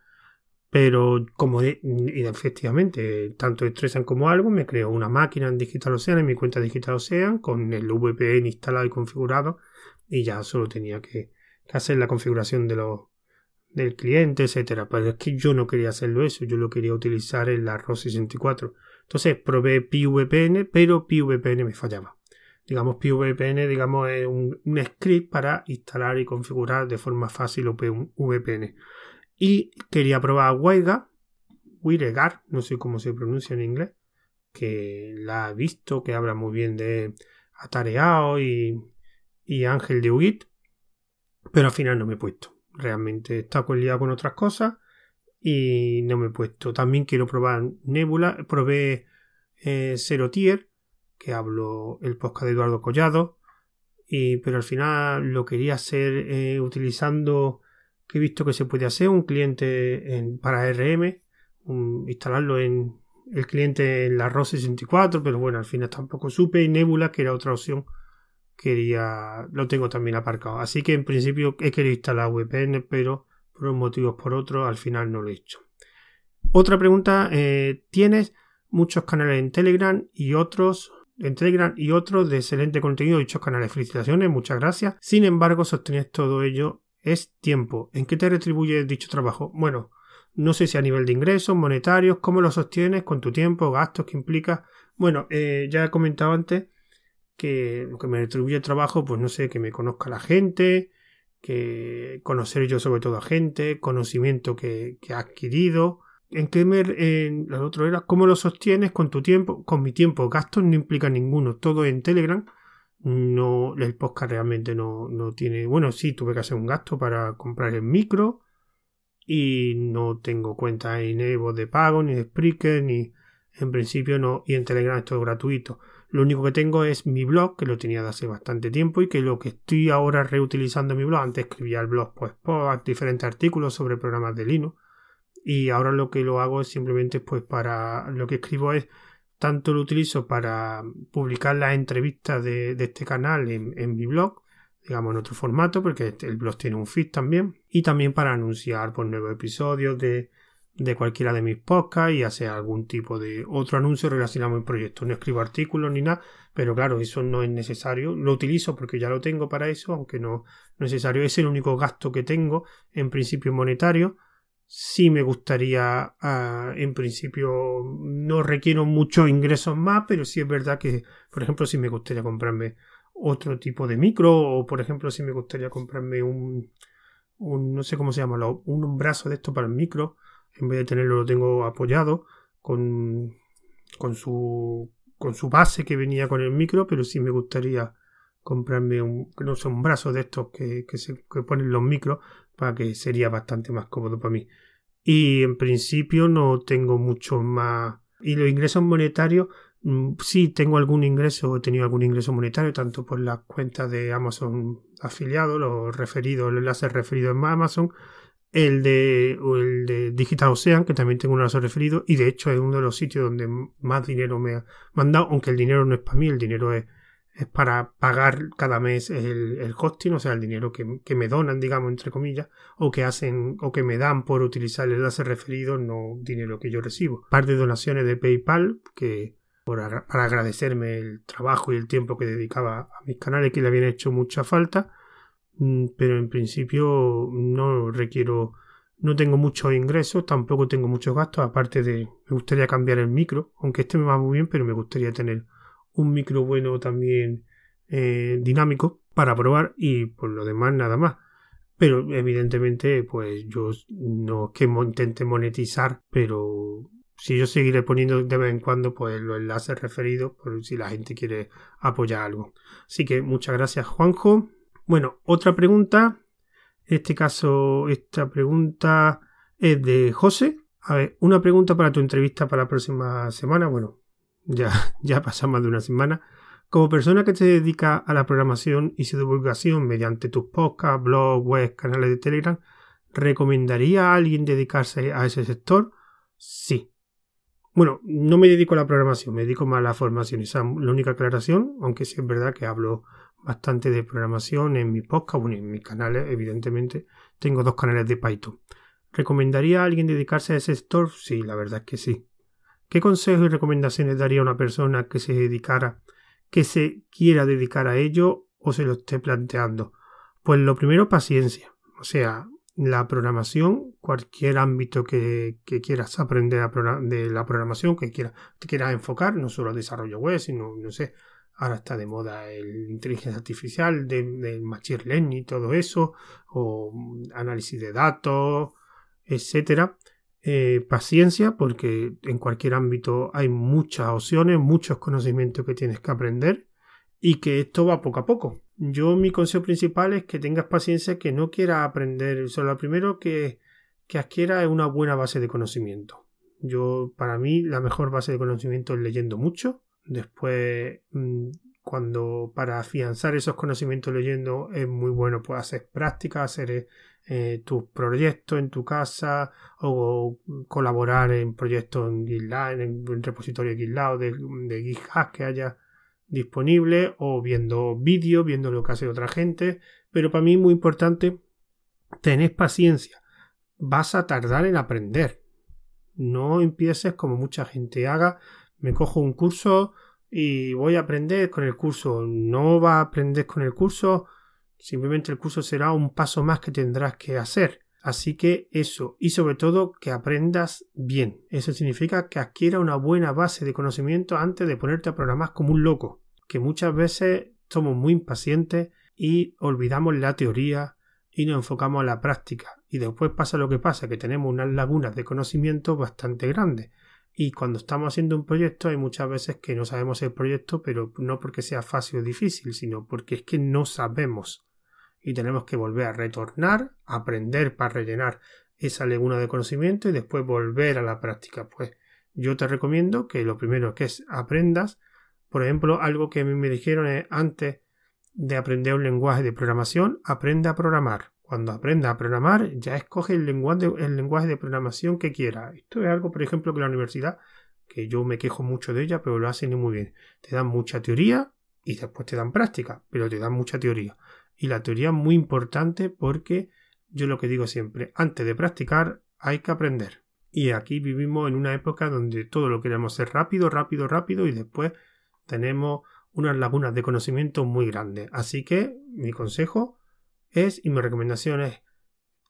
pero como efectivamente, tanto Estresan como algo, me creó una máquina en Digital Ocean, en mi cuenta Digital Ocean, con el VPN instalado y configurado, y ya solo tenía que, hacer la configuración de los del cliente, etcétera. Pero es que yo no quería hacerlo eso, yo lo quería utilizar en la ROS 64. Entonces probé PVPN, pero PVPN me fallaba digamos PVPN, digamos es un, script para instalar y configurar de forma fácil VPN. Y quería probar Waiga, Wiregar, no sé cómo se pronuncia en inglés, que la he visto, que habla muy bien de Atareado y, y Ángel de UIT, pero al final no me he puesto. Realmente he estado con otras cosas y no me he puesto. También quiero probar Nebula, probé eh, Tier que hablo el podcast de Eduardo Collado, y, pero al final lo quería hacer eh, utilizando que he visto que se puede hacer un cliente en, para RM, instalarlo en el cliente en la ROS 64, pero bueno, al final tampoco supe y Nebula, que era otra opción, quería, lo tengo también aparcado. Así que en principio he querido instalar VPN, pero por unos motivos por otros al final no lo he hecho. Otra pregunta, eh, ¿tienes muchos canales en Telegram y otros en Telegram y otros de excelente contenido dichos canales. Felicitaciones, muchas gracias. Sin embargo, sostener todo ello es tiempo. ¿En qué te retribuye dicho trabajo? Bueno, no sé si a nivel de ingresos, monetarios, cómo lo sostienes con tu tiempo, gastos que implica. Bueno, eh, ya he comentado antes que lo que me retribuye el trabajo, pues no sé, que me conozca la gente, que conocer yo sobre todo a gente, conocimiento que, que he adquirido. En qué me, en el otro era cómo lo sostienes con tu tiempo, con mi tiempo. Gastos no implica ninguno, todo en Telegram. No, el podcast realmente no, no tiene. Bueno, sí, tuve que hacer un gasto para comprar el micro. Y no tengo cuenta en Evo de pago, ni de Spreaker, ni en principio no. Y en Telegram es todo gratuito. Lo único que tengo es mi blog, que lo tenía de hace bastante tiempo y que lo que estoy ahora reutilizando mi blog, antes escribía el blog pues por diferentes artículos sobre programas de Linux y ahora lo que lo hago es simplemente pues para lo que escribo es tanto lo utilizo para publicar las entrevistas de, este canal en, en, mi blog digamos en otro formato porque este, el blog tiene un feed también y también para anunciar pues nuevos episodios de de cualquiera de mis podcasts y hacer algún tipo de otro anuncio relacionado a mi proyecto. No escribo artículos ni nada, pero claro, eso no es necesario. Lo utilizo porque ya lo tengo para eso, aunque no es necesario. Es el único gasto que tengo, en principio monetario. Sí me gustaría, ah, en principio, no requiero muchos ingresos más, pero sí es verdad que, por ejemplo, si me gustaría comprarme otro tipo de micro, o por ejemplo, si me gustaría comprarme un, un no sé cómo se llama, un, un brazo de esto para el micro, en vez de tenerlo lo tengo apoyado con, con su con su base que venía con el micro, pero sí me gustaría comprarme un, no sé, un brazo de estos que, que se que ponen los micros para que sería bastante más cómodo para mí. Y en principio no tengo mucho más. Y los ingresos monetarios, mm, sí tengo algún ingreso, he tenido algún ingreso monetario, tanto por las cuentas de Amazon afiliados, los referidos, los enlaces referidos en Amazon, el de, el de Digital Ocean, que también tengo un enlace referido, y de hecho es uno de los sitios donde más dinero me ha mandado, aunque el dinero no es para mí, el dinero es, es para pagar cada mes el, el hosting, o sea, el dinero que, que, me donan, digamos, entre comillas, o que hacen, o que me dan por utilizar el enlace referido, no dinero que yo recibo. Parte de donaciones de PayPal, que por, para agradecerme el trabajo y el tiempo que dedicaba a mis canales, que le habían hecho mucha falta Mm, pero en principio no requiero, no tengo muchos ingresos, tampoco tengo muchos gastos, aparte de, me gustaría cambiar el micro, aunque este me va muy bien, pero me gustaría tener un micro bueno también eh, dinámico para probar y por lo demás nada más. Pero evidentemente, pues yo no es que intente monetizar, pero si yo seguiré poniendo de vez en cuando pues los enlaces referidos por si la gente quiere apoyar algo. Así que muchas gracias Juanjo bueno, otra pregunta. En este caso, esta pregunta es de José. A ver, una pregunta para tu entrevista para la próxima semana. Bueno, ya, ya pasa más de una semana. Como persona que se dedica a la programación y su divulgación mediante tus podcasts, blogs, webs, canales de Telegram, ¿recomendaría a alguien dedicarse a ese sector? Sí. Bueno, no me dedico a la programación, me dedico más a la formación. Esa es la única aclaración, aunque sí es verdad que hablo bastante de programación en mi podcast, bueno, en mis canales, evidentemente, tengo dos canales de Python. ¿Recomendaría a alguien dedicarse a ese sector? Sí, la verdad es que sí. ¿Qué consejos y recomendaciones daría una persona que se dedicara, que se quiera dedicar a ello o se lo esté planteando? Pues lo primero, paciencia. O sea, la programación, cualquier ámbito que, quieras aprender de la programación, que quieras, te quieras enfocar, no solo desarrollo web, sino, no sé, ahora está de moda el inteligencia artificial, del de machine learning y todo eso, o análisis de datos, etcétera. Eh, paciencia, porque en cualquier ámbito hay muchas opciones, muchos conocimientos que tienes que aprender y que esto va poco a poco. Yo mi consejo principal es que tengas paciencia, que no quieras aprender, lo primero que, que adquiera es una buena base de conocimiento. Yo, para mí, la mejor base de conocimiento es leyendo mucho, Después, mm, cuando para afianzar esos conocimientos leyendo es muy bueno pues hacer prácticas, hacer eh, tus proyectos en tu casa o colaborar en proyectos en GitLab, en un repositorio de GitLab de, de GitHub que haya disponible o viendo vídeos, viendo lo que hace otra gente. Pero para mí es muy importante tener paciencia. Vas a tardar en aprender. No empieces como mucha gente haga me cojo un curso y voy a aprender con el curso. No va a aprender con el curso, simplemente el curso será un paso más que tendrás que hacer. Así que eso, y sobre todo que aprendas bien. Eso significa que adquiera una buena base de conocimiento antes de ponerte a programar como un loco. Que muchas veces somos muy impacientes y olvidamos la teoría y nos enfocamos a la práctica. Y después pasa lo que pasa, que tenemos unas lagunas de conocimiento bastante grandes. Y cuando estamos haciendo un proyecto hay muchas veces que no sabemos el proyecto, pero no porque sea fácil o difícil, sino porque es que no sabemos. Y tenemos que volver a retornar, aprender para rellenar esa laguna de conocimiento y después volver a la práctica. Pues yo te recomiendo que lo primero que es aprendas, por ejemplo, algo que a mí me dijeron es antes de aprender un lenguaje de programación, aprenda a programar. Cuando aprenda a programar, ya escoge el lenguaje, el lenguaje de programación que quiera. Esto es algo, por ejemplo, que la universidad, que yo me quejo mucho de ella, pero lo hacen muy bien. Te dan mucha teoría y después te dan práctica, pero te dan mucha teoría. Y la teoría es muy importante porque yo lo que digo siempre, antes de practicar hay que aprender. Y aquí vivimos en una época donde todo lo queremos hacer rápido, rápido, rápido y después tenemos unas lagunas de conocimiento muy grandes. Así que mi consejo es y mi recomendación es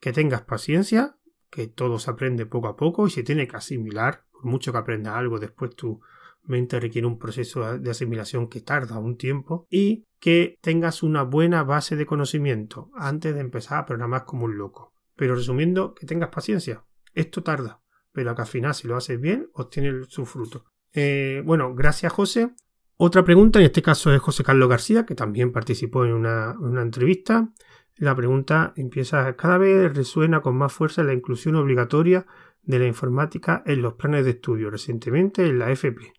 que tengas paciencia, que todo se aprende poco a poco y se tiene que asimilar. Por mucho que aprendas algo, después tu requiere un proceso de asimilación que tarda un tiempo y que tengas una buena base de conocimiento antes de empezar a programar como un loco. Pero resumiendo, que tengas paciencia. Esto tarda, pero que al final si lo haces bien, obtienes su fruto. Eh, bueno, gracias José. Otra pregunta, en este caso es José Carlos García, que también participó en una, una entrevista. La pregunta empieza, cada vez resuena con más fuerza la inclusión obligatoria de la informática en los planes de estudio, recientemente en la FP.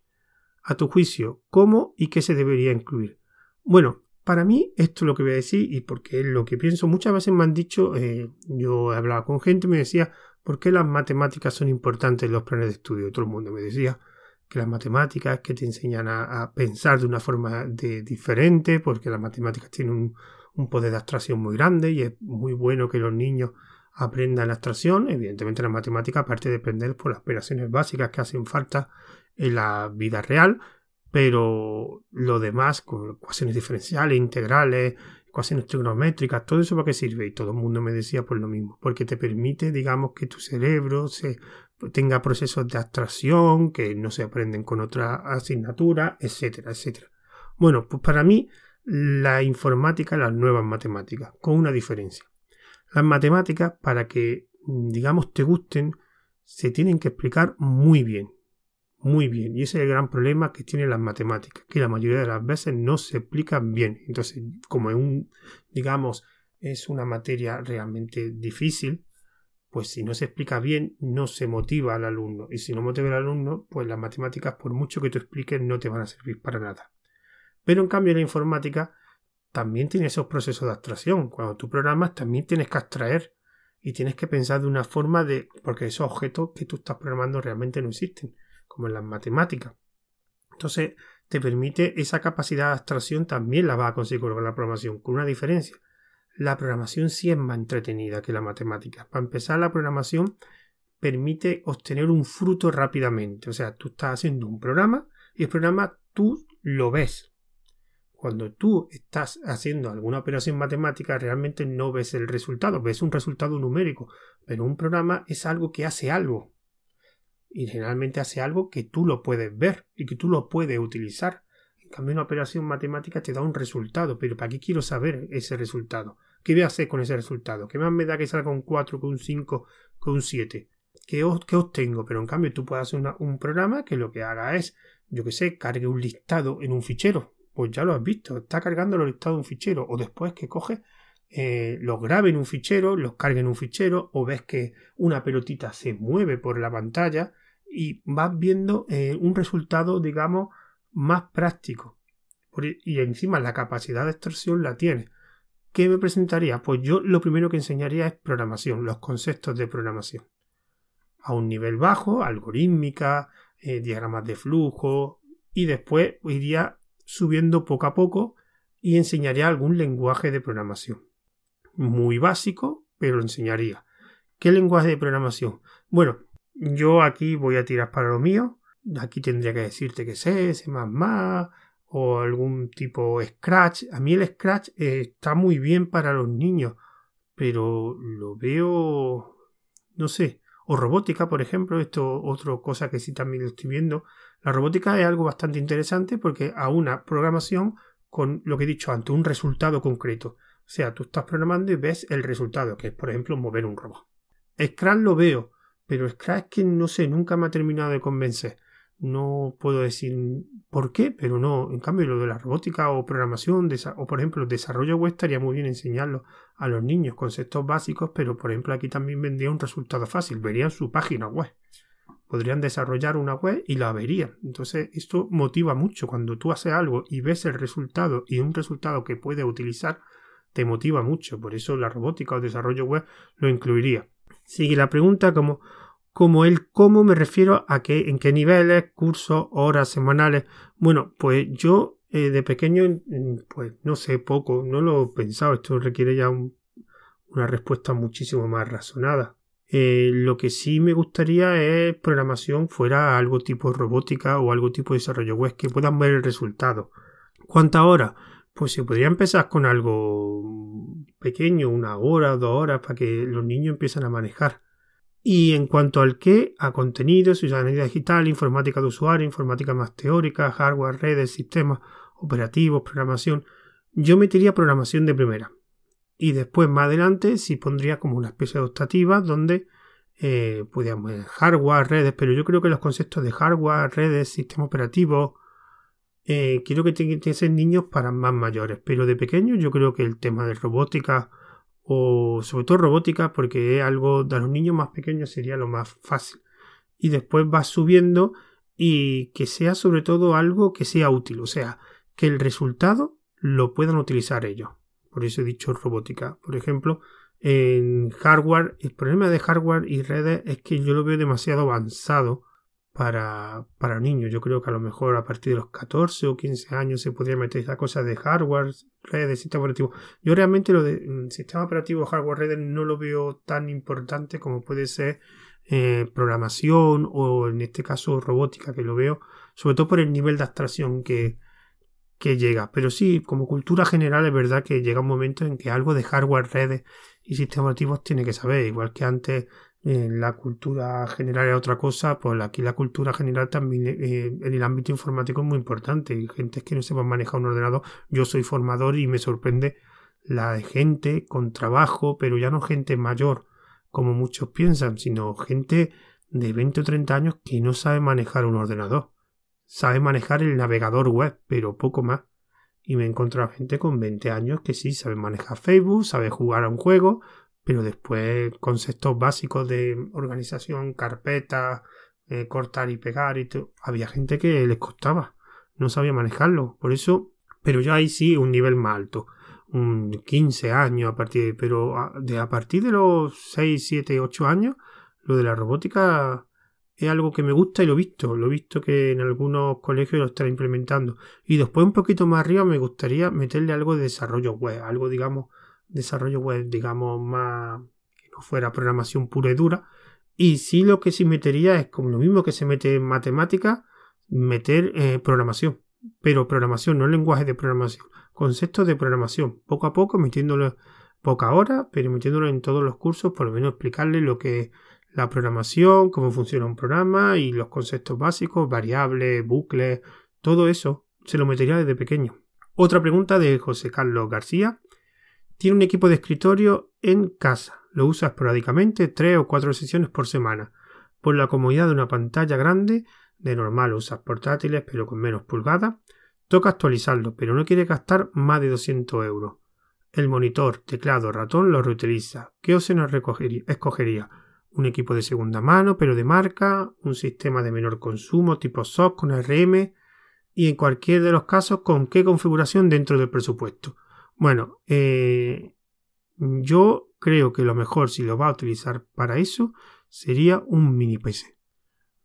A tu juicio, ¿cómo y qué se debería incluir? Bueno, para mí esto es lo que voy a decir y porque es lo que pienso. Muchas veces me han dicho, eh, yo he hablado con gente y me decía, ¿por qué las matemáticas son importantes en los planes de estudio? Todo el mundo me decía, que las matemáticas que te enseñan a, pensar de una forma de, diferente, porque las matemáticas tienen un, poder de abstracción muy grande y es muy bueno que los niños aprendan la abstracción. Evidentemente la matemática, aparte de depender por las operaciones básicas que hacen falta en la vida real, pero lo demás, ecuaciones diferenciales, integrales, ecuaciones trigonométricas, todo eso para qué sirve. Y todo el mundo me decía por lo mismo, porque te permite, digamos, que tu cerebro se tenga procesos de abstracción que no se aprenden con otra asignatura, etcétera, etcétera. Bueno, pues para mí la informática las nuevas matemáticas, con una diferencia. Las matemáticas, para que digamos te gusten, se tienen que explicar muy bien, muy bien. Y ese es el gran problema que tienen las matemáticas, que la mayoría de las veces no se explican bien. Entonces, como es un, digamos, es una materia realmente difícil, pues si no se explica bien, no se motiva al alumno. Y si no motiva al alumno, pues las matemáticas, por mucho que tú expliques, no te van a servir para nada. Pero en cambio, la informática también tiene esos procesos de abstracción. Cuando tú programas, también tienes que abstraer y tienes que pensar de una forma de. porque esos objetos que tú estás programando realmente no existen, como en las matemáticas. Entonces, te permite esa capacidad de abstracción también la vas a conseguir con la programación, con una diferencia la programación sí es más entretenida que la matemática. Para empezar, la programación permite obtener un fruto rápidamente. O sea, tú estás haciendo un programa y el programa tú lo ves. Cuando tú estás haciendo alguna operación matemática, realmente no ves el resultado, ves un resultado numérico. Pero un programa es algo que hace algo. Y generalmente hace algo que tú lo puedes ver y que tú lo puedes utilizar cambio, una operación matemática te da un resultado, pero ¿para qué quiero saber ese resultado? ¿Qué voy a hacer con ese resultado? ¿Qué más me da que salga un 4, con un 5, con un 7? ¿Qué, obtengo? Pero en cambio tú puedes hacer un programa que lo que haga es, yo que sé, cargue un listado en un fichero. Pues ya lo has visto, está cargando los listados en un fichero. O después que coge, eh, los grabe en un fichero, los cargue en un fichero, o ves que una pelotita se mueve por la pantalla y vas viendo eh, un resultado, digamos, más práctico. Y encima la capacidad de extorsión la tiene. ¿Qué me presentaría? Pues yo lo primero que enseñaría es programación, los conceptos de programación. A un nivel bajo, algorítmica, eh, diagramas de flujo, y después iría subiendo poco a poco y enseñaría algún lenguaje de programación. Muy básico, pero enseñaría. ¿Qué lenguaje de programación? Bueno, yo aquí voy a tirar para lo mío. Aquí tendría que decirte que sé, C++ o algún tipo Scratch. A mí el Scratch eh, está muy bien para los niños, pero lo veo, no sé, o robótica, por ejemplo, esto otra cosa que sí también estoy viendo. La robótica es algo bastante interesante porque a una programación con lo que he dicho antes, un resultado concreto. O sea, tú estás programando y ves el resultado, que es por ejemplo mover un robot. Scratch lo veo, pero que no sé, nunca me ha terminado de convencer. No puedo decir por qué, pero no. En cambio, lo de la robótica o programación, o por ejemplo, desarrollo web estaría muy bien enseñarlo a los niños, conceptos básicos, pero por ejemplo, aquí también vendría un resultado fácil. Verían su página web. Podrían desarrollar una web y la verían. Entonces, esto motiva mucho. Cuando tú haces algo y ves el resultado y un resultado que puedes utilizar, te motiva mucho. Por eso la robótica o desarrollo web lo incluiría. Sigue la pregunta como como el cómo me refiero a qué, en qué niveles, cursos, horas, semanales. Bueno, pues yo eh, de pequeño, pues no sé poco, no lo he pensado, esto requiere ya una respuesta muchísimo más razonada. Eh, lo que sí me gustaría es programación fuera algo tipo robótica o algo tipo de desarrollo web que puedan ver el resultado. ¿Cuántas horas? Pues se podría empezar con algo pequeño, una hora, dos horas, para que los niños empiecen a manejar. Y en cuanto al qué, a contenidos, ciudadanía digital, informática de usuario, informática más teórica, hardware, redes, sistemas operativos, programación, yo metería programación de primera. Y después, más adelante, sí pondría como una especie de optativa donde eh, podríamos hardware, redes, pero yo creo que los conceptos de hardware, redes, sistemas operativos, eh, quiero que tienen que ser niños para más mayores, pero de pequeños yo creo que el tema de robótica, o sobre todo robótica porque es algo de los niños más pequeños sería lo más fácil. Y después va subiendo y que sea sobre todo algo que sea útil o sea que el resultado lo puedan utilizar ellos. Por eso he dicho robótica. Por ejemplo en hardware el problema de hardware y redes es que yo lo veo demasiado avanzado para, para niños. Yo creo que a lo mejor a partir de los 14 o 15 años se podría meter esa cosa de hardware, redes, sistema operativo. Yo realmente lo de mm, sistema operativo, hardware, redes no lo veo tan importante como puede ser eh, programación o en este caso robótica, que lo veo sobre todo por el nivel de abstracción que, que llega. Pero sí, como cultura general es verdad que llega un momento en que algo de hardware, redes y sistemas operativos tiene que saber, igual que antes en la cultura general es otra cosa, pues aquí la cultura general también eh, en el ámbito informático es muy importante. Gente que no sepa manejar un ordenador. Yo soy formador y me sorprende la gente con trabajo, pero ya no gente mayor, como muchos piensan, sino gente de 20 o 30 años que no sabe manejar un ordenador. Sabe manejar el navegador web, pero poco más. Y me he encontrado gente con 20 años que sí sabe manejar Facebook, sabe jugar a un juego, pero después conceptos básicos de organización, carpeta, eh, cortar y pegar y había gente que les costaba, no sabía manejarlo, por eso, pero ya ahí sí un nivel más alto, un 15 años a partir de, pero a, de, a partir de los 6, 7, 8 años, lo de la robótica es algo que me gusta y lo he visto, lo he visto que en algunos colegios lo están implementando. Y después un poquito más arriba me gustaría meterle algo de desarrollo web, algo digamos desarrollo web, digamos, más que no fuera programación pura y dura. Y sí lo que sí metería es como lo mismo que se mete en matemática, meter eh, programación. Pero programación, no lenguaje de programación, conceptos de programación. Poco a poco, metiéndolo poca hora, pero metiéndolo en todos los cursos, por lo menos explicarle lo que es la programación, cómo funciona un programa y los conceptos básicos, variables, bucles, todo eso se lo metería desde pequeño. Otra pregunta de José Carlos García. Tiene un equipo de escritorio en casa. Lo usa esporádicamente, tres o cuatro sesiones por semana. Por la comodidad de una pantalla grande, de normal usas portátiles pero con menos pulgadas, toca actualizarlo, pero no quiere gastar más de 200 euros. El monitor, teclado, ratón lo reutiliza. ¿Qué opción escogería? Un equipo de segunda mano, pero de marca, un sistema de menor consumo tipo SOC con RM y en cualquier de los casos con qué configuración dentro del presupuesto. Bueno, eh, yo creo que lo mejor si lo va a utilizar para eso sería un mini PC.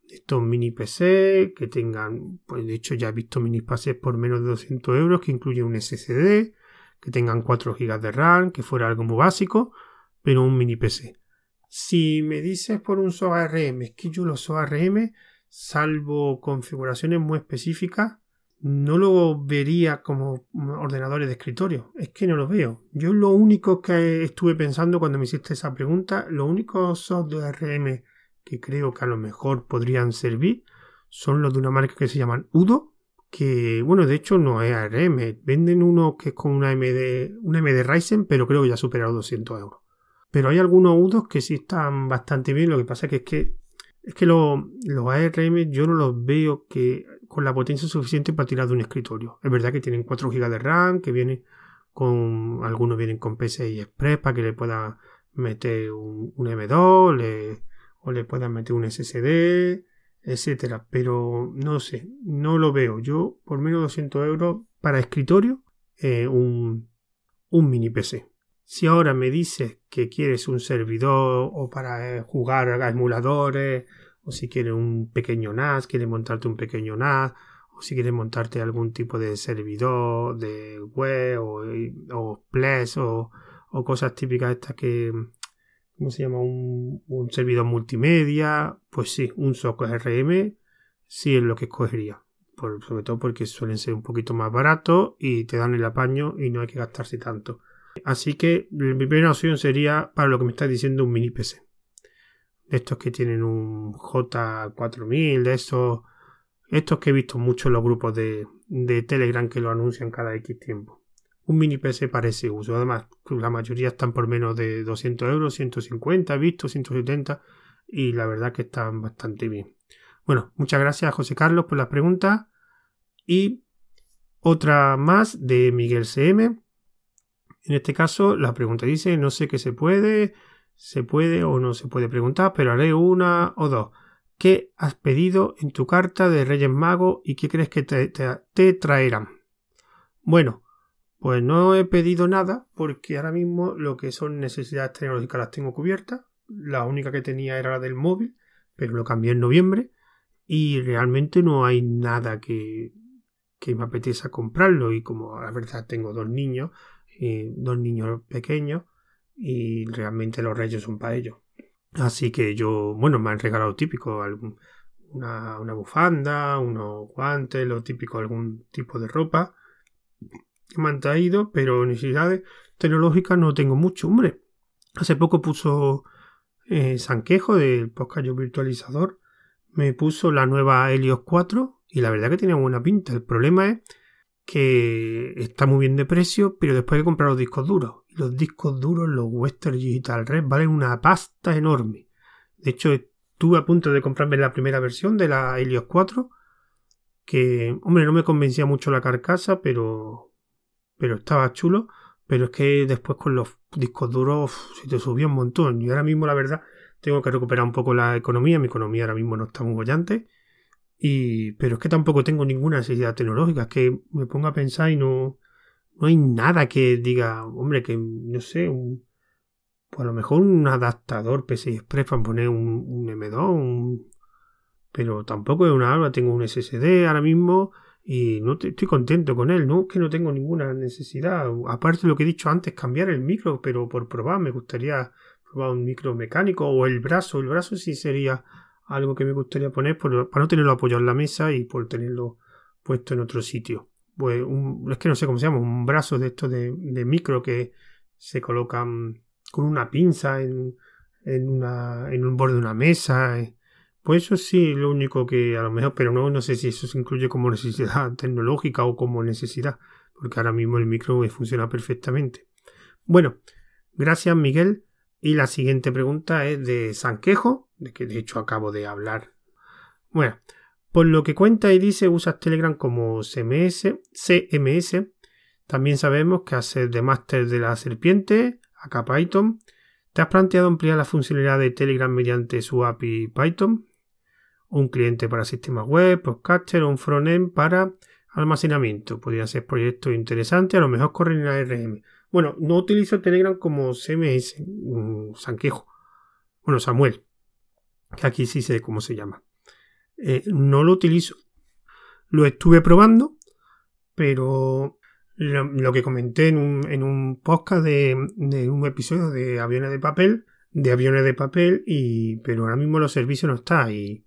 Estos mini PC que tengan, pues de hecho ya he visto mini PC por menos de 200 euros que incluyen un SSD, que tengan 4 GB de RAM, que fuera algo muy básico, pero un mini PC. Si me dices por un SOA RM, es que yo los SOA RM, salvo configuraciones muy específicas, no lo vería como ordenadores de escritorio. Es que no lo veo. Yo lo único que estuve pensando cuando me hiciste esa pregunta, los únicos software RM que creo que a lo mejor podrían servir son los de una marca que se llaman Udo, que, bueno, de hecho no es ARM, venden uno que es con una MD, una MD Ryzen, pero creo que ya ha superado 200 euros. Pero hay algunos UDOs que sí están bastante bien, lo que pasa es que es que los ARM yo no los veo que con la potencia suficiente para tirar de un escritorio. Es verdad que tienen 4 GB de RAM, que viene con algunos vienen con PCI Express para que le pueda meter un, M2 o le puedan meter un SSD, etcétera. Pero no sé, no lo veo. Yo por menos de 200 euros para escritorio, eh, un, un mini PC. Si ahora me dices que quieres un servidor o para eh, jugar a emuladores, o si quieres un pequeño NAS, quieres montarte un pequeño NAS, o si quieres montarte algún tipo de servidor de web o, o Ples o, o, cosas típicas estas que, ¿cómo se llama? Un, servidor multimedia, pues sí, un software RM sí es lo que escogería. Sobre todo porque suelen ser un poquito más baratos y te dan el apaño y no hay que gastarse tanto. Así que mi primera opción sería para lo que me estás diciendo un mini PC. De estos que tienen un J4000, de estos, estos que he visto mucho en los grupos de, de Telegram que lo anuncian cada X tiempo. Un mini PC parece uso. Además, la mayoría están por menos de 200 euros, 150, he visto 170 y la verdad que están bastante bien. Bueno, muchas gracias José Carlos por las preguntas y otra más de Miguel CM en este caso, la pregunta dice, no sé qué se puede, se puede o no se puede preguntar, pero haré una o dos. ¿Qué has pedido en tu carta de Reyes Magos y qué crees que te, traerán? Bueno, pues no he pedido nada porque ahora mismo lo que son necesidades tecnológicas las tengo cubiertas. La única que tenía era la del móvil, pero lo cambié en noviembre y realmente no hay nada que, que me apetezca comprarlo y como la verdad tengo dos niños, dos niños pequeños y realmente los reyes son para ellos. Así que yo, bueno, me han regalado típico, algún, una, bufanda, unos guantes, lo típico, algún tipo de ropa que me han traído, pero necesidades tecnológicas no tengo mucho, hombre. Hace poco puso eh, Sanquejo del podcast virtualizador, me puso la nueva Helios 4 y la verdad que tiene buena pinta. El problema es que está muy bien de precio, pero después hay que comprar los discos duros. Los discos duros, los Western Digital Red, valen una pasta enorme. De hecho, estuve a punto de comprarme la primera versión de la Helios 4, que, hombre, no me convencía mucho la carcasa, pero, pero estaba chulo. Pero es que después con los discos duros se te subió un montón. Y ahora mismo, la verdad, tengo que recuperar un poco la economía. Mi economía ahora mismo no está muy bollante. Y, pero es que tampoco tengo ninguna necesidad tecnológica. Es que me pongo a pensar y no, no hay nada que diga, hombre, que no sé, un, pues a lo mejor un adaptador PCI Express para poner un, un M2, pero tampoco es una alba, tengo un SSD ahora mismo y no estoy contento con él, no es que no tengo ninguna necesidad. Aparte de lo que he dicho antes, cambiar el micro, pero por probar, me gustaría probar un micro mecánico o el brazo, el brazo sí sería algo que me gustaría poner para no tenerlo apoyado en la mesa y por tenerlo puesto en otro sitio. Pues es que no sé cómo se llama, un brazo de estos de, micro que se colocan con una pinza en, en un borde de una mesa. Eh. Pues eso sí, lo único que a lo mejor, pero no, no sé si eso se incluye como necesidad tecnológica o como necesidad, porque ahora mismo el micro funciona perfectamente. Bueno, gracias Miguel. Y la siguiente pregunta es de Sanquejo, de que de hecho acabo de hablar. Bueno, por lo que cuenta y dice, usas Telegram como CMS, CMS. También sabemos que haces de máster de la serpiente, acá Python. ¿Te has planteado ampliar la funcionalidad de Telegram mediante su API Python? Un cliente para sistemas web, podcaster o un frontend para almacenamiento. Podrían ser proyectos interesantes, a lo mejor corren en ARM. Bueno, no utilizo Telegram como CMS, un Sanquejo. Bueno, Samuel, que aquí sí sé cómo se llama. Eh, no lo utilizo. Lo estuve probando, pero lo, que comenté en un, en un podcast de, un episodio de aviones de papel, de aviones de papel, y pero ahora mismo los servicios no está y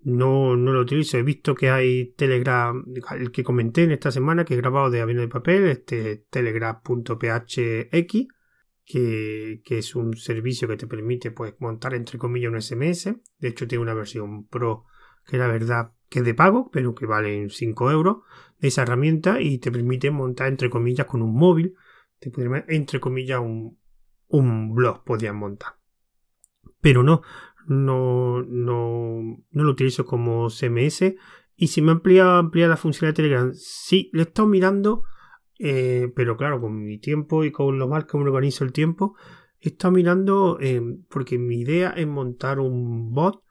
no, no lo utilizo. He visto que hay Telegram, el que comenté en esta semana que he grabado de aviones de papel, este telegram.phx, que, es un servicio que te permite pues, montar entre comillas un SMS. De hecho, tiene una versión pro que la verdad que es de pago, pero que vale 5 euros, de esa herramienta y te permite montar, entre comillas, con un móvil, te permite, entre comillas, un, un blog podías montar. Pero no, no, no, no lo utilizo como CMS. Y si me amplía, amplía la función de Telegram, sí, lo he estado mirando, eh, pero claro, con mi tiempo y con lo mal que me organizo el tiempo, he estado mirando eh, porque mi idea es montar un bot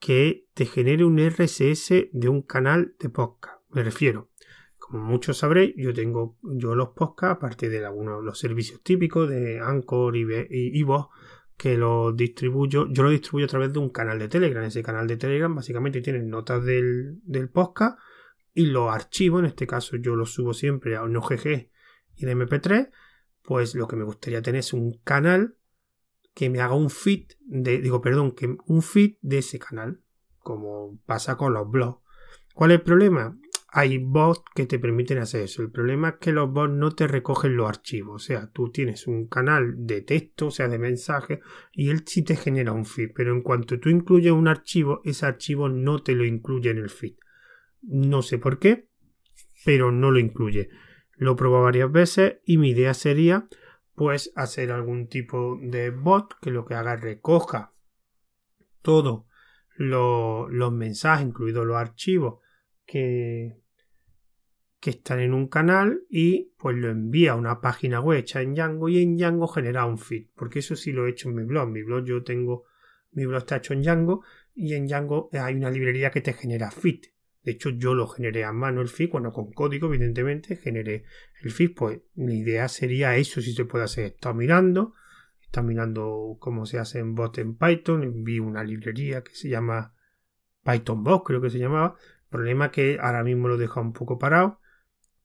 que te genere un RSS de un canal de podcast. Me refiero, como muchos sabréis, yo tengo yo los podcasts, aparte de algunos los servicios típicos de Anchor y, y, que los distribuyo, yo lo distribuyo a través de un canal de Telegram. Ese canal de Telegram básicamente tiene notas del, del podcast y los archivos, en este caso yo los subo siempre a un OGG y de MP3, pues lo que me gustaría tener es un canal que me haga un feed de, digo, perdón, que un feed de ese canal, como pasa con los blogs. ¿Cuál es el problema? hay bots que te permiten hacer eso. El problema es que los bots no te recogen los archivos. O sea, tú tienes un canal de texto, o sea, de mensaje, y él sí te genera un feed. Pero en cuanto tú incluyes un archivo, ese archivo no te lo incluye en el feed. No sé por qué, pero no lo incluye. Lo he probado varias veces y mi idea sería pues hacer algún tipo de bot que lo que haga recoja todos los mensajes, incluidos los archivos que, que están en un canal y pues lo envía a una página web hecha en Django y en Django genera un feed, porque eso sí lo he hecho en mi blog. Mi blog yo tengo, mi blog está hecho en Django y en Django hay una librería que te genera feed. De hecho, yo lo generé a mano el feed, bueno, con código, evidentemente, generé el feed. Pues mi idea sería eso, si se puede hacer. Está mirando, está mirando cómo se hace en bot en Python. Vi una librería que se llama Python Bot, creo que se llamaba. Problema que ahora mismo lo deja un poco parado,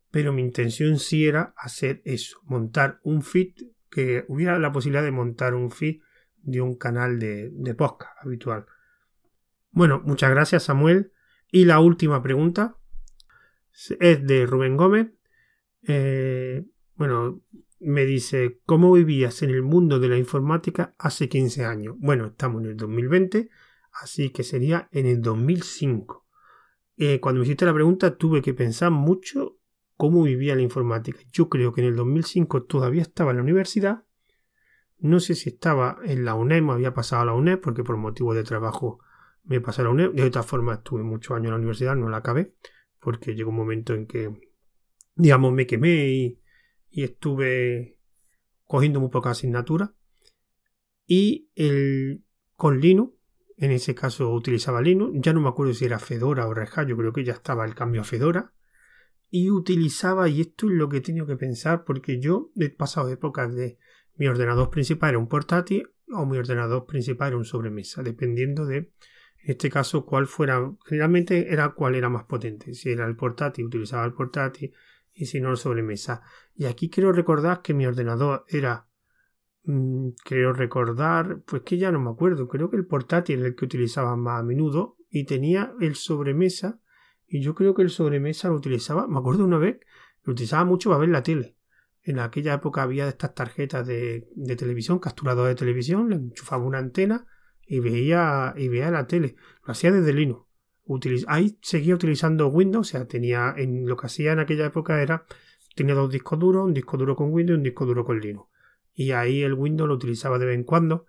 pero mi intención sí era hacer eso, montar un feed, que hubiera la posibilidad de montar un feed de un canal de, de podcast habitual. Bueno, muchas gracias Samuel. Y la última pregunta es de Rubén Gómez. Eh, bueno, me dice, ¿cómo vivías en el mundo de la informática hace 15 años? Bueno, estamos en el 2020, así que sería en el 2005. Eh, cuando me hiciste la pregunta tuve que pensar mucho cómo vivía la informática. Yo creo que en el 2005 todavía estaba en la universidad. No sé si estaba en la UNED, me había pasado a la UNED porque por motivo de trabajo me pasé a. De otra forma estuve muchos años en la universidad, no la acabé porque llegó un momento en que, digamos, me quemé y, estuve cogiendo muy poca asignatura. Y el, con Linux en ese caso utilizaba Linux, ya no me acuerdo si era Fedora o Red Hat, yo creo que ya estaba el cambio a Fedora, y utilizaba, y esto es lo que he tenido que pensar, porque yo he pasado épocas de mi ordenador principal era un portátil o mi ordenador principal era un sobremesa, dependiendo de, en este caso, cuál fuera, generalmente era cuál era más potente, si era el portátil, utilizaba el portátil, y si no el sobremesa. Y aquí quiero recordar que mi ordenador era Mm, creo recordar, pues que ya no me acuerdo, creo que el portátil era el que utilizaba más a menudo y tenía el sobremesa y yo creo que el sobremesa lo utilizaba, me acuerdo una vez, lo utilizaba mucho para ver la tele. En aquella época había estas tarjetas de, de televisión, capturador de televisión, le enchufaba una antena y veía, y veía la tele. Lo hacía desde Linux. ahí seguía utilizando Windows, o sea, tenía, en lo que hacía en aquella época era, tenía dos discos duros, un disco duro con Windows y un disco duro con Linux y ahí el Windows lo utilizaba de vez en cuando,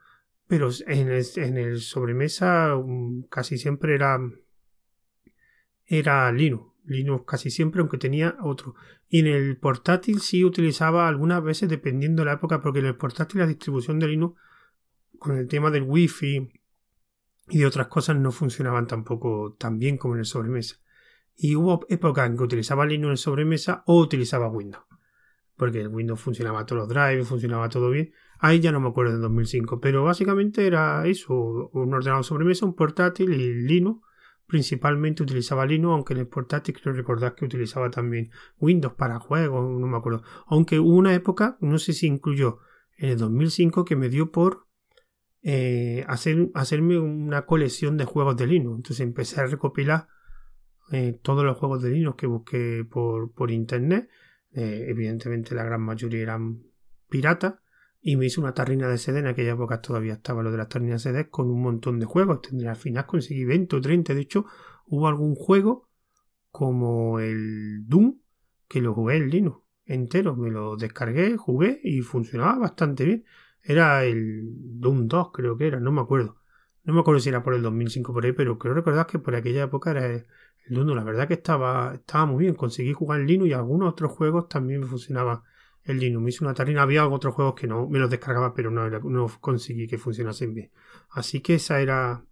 pero en el, en el sobremesa mm, casi siempre era, era Linux. Linux casi siempre, aunque tenía otro. Y en el portátil sí utilizaba algunas veces, dependiendo de la época, porque en el portátil la distribución de Linux, con el tema del Wi-Fi y de otras cosas, no funcionaban tampoco tan bien como en el sobremesa. Y hubo épocas en que utilizaba Linux en el sobremesa o utilizaba Windows porque el Windows funcionaba todos los drives, funcionaba todo bien. Ahí ya no me acuerdo de 2005, pero básicamente era eso, un ordenador sobremesa, un portátil y Linux. Principalmente utilizaba Linux, aunque en el portátil creo recordar que utilizaba también Windows para juegos, no me acuerdo. Aunque hubo una época, no sé si incluyó en el 2005, que me dio por eh, hacer, hacerme una colección de juegos de Linux. Entonces empecé a recopilar eh, todos los juegos de Linux que busqué por, por internet eh, evidentemente la gran mayoría eran piratas. Y me hice una tarrina de CD. En aquella época todavía estaba lo de las tarrinas de CD con un montón de juegos. Tendría al final conseguí 20 o 30. De hecho, Hubo algún juego como el Doom que lo jugué en Linux entero. Me lo descargué, jugué y funcionaba bastante bien. Era el Doom 2, creo que era, no me acuerdo. No me acuerdo si era por el 2005 por ahí, pero creo recordar que por aquella época era el Doom. La verdad que estaba, estaba muy bien. Conseguí jugar en Linux y algunos otros juegos también me funcionaba el Linux. Me hizo una tarina. Había otros juegos que no me los descargaba, pero no, no conseguí que funcionasen bien. Así que esa era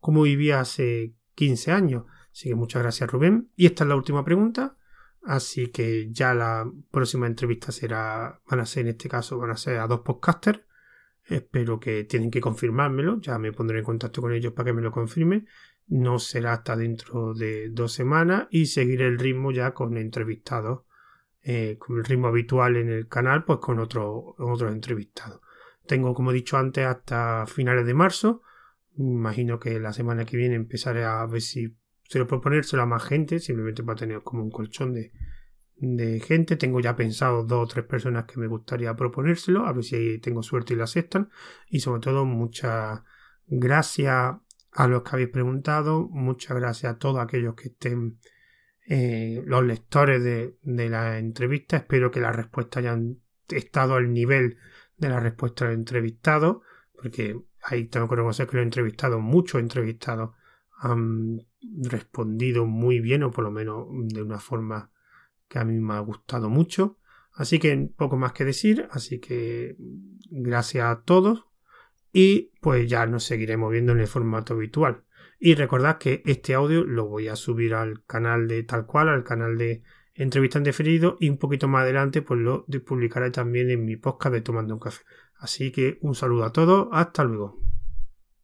como vivía hace 15 años. Así que muchas gracias, Rubén. Y esta es la última pregunta. Así que ya la próxima entrevista será, van a ser en este caso, van a ser a dos podcasters. Espero que tienen que confirmármelo. Ya me pondré en contacto con ellos para que me lo confirmen. No será hasta dentro de dos semanas y seguiré el ritmo ya con entrevistados. Eh, con el ritmo habitual en el canal, pues con otro, otros entrevistados. Tengo, como he dicho antes, hasta finales de marzo. Imagino que la semana que viene empezaré a ver si quiero proponérselo a más gente, simplemente para tener como un colchón de, de gente. Tengo ya pensado dos o tres personas que me gustaría proponérselo, a ver si tengo suerte y lo aceptan. Y sobre todo, muchas gracias a los que habéis preguntado, muchas gracias a todos aquellos que estén, eh, los lectores de, de la entrevista. Espero que las respuestas hayan estado al nivel de la respuesta del entrevistado, porque ahí tengo que reconocer que lo he entrevistado, muchos entrevistados han respondido muy bien o por lo menos de una forma que a mí me ha gustado mucho. Así que poco más que decir, así que gracias a todos y pues ya nos seguiremos viendo en el formato habitual. Y recordad que este audio lo voy a subir al canal de tal cual, al canal de entrevista en definido y un poquito más adelante pues lo publicaré también en mi podcast de Tomando un Café. Así que un saludo a todos, hasta luego.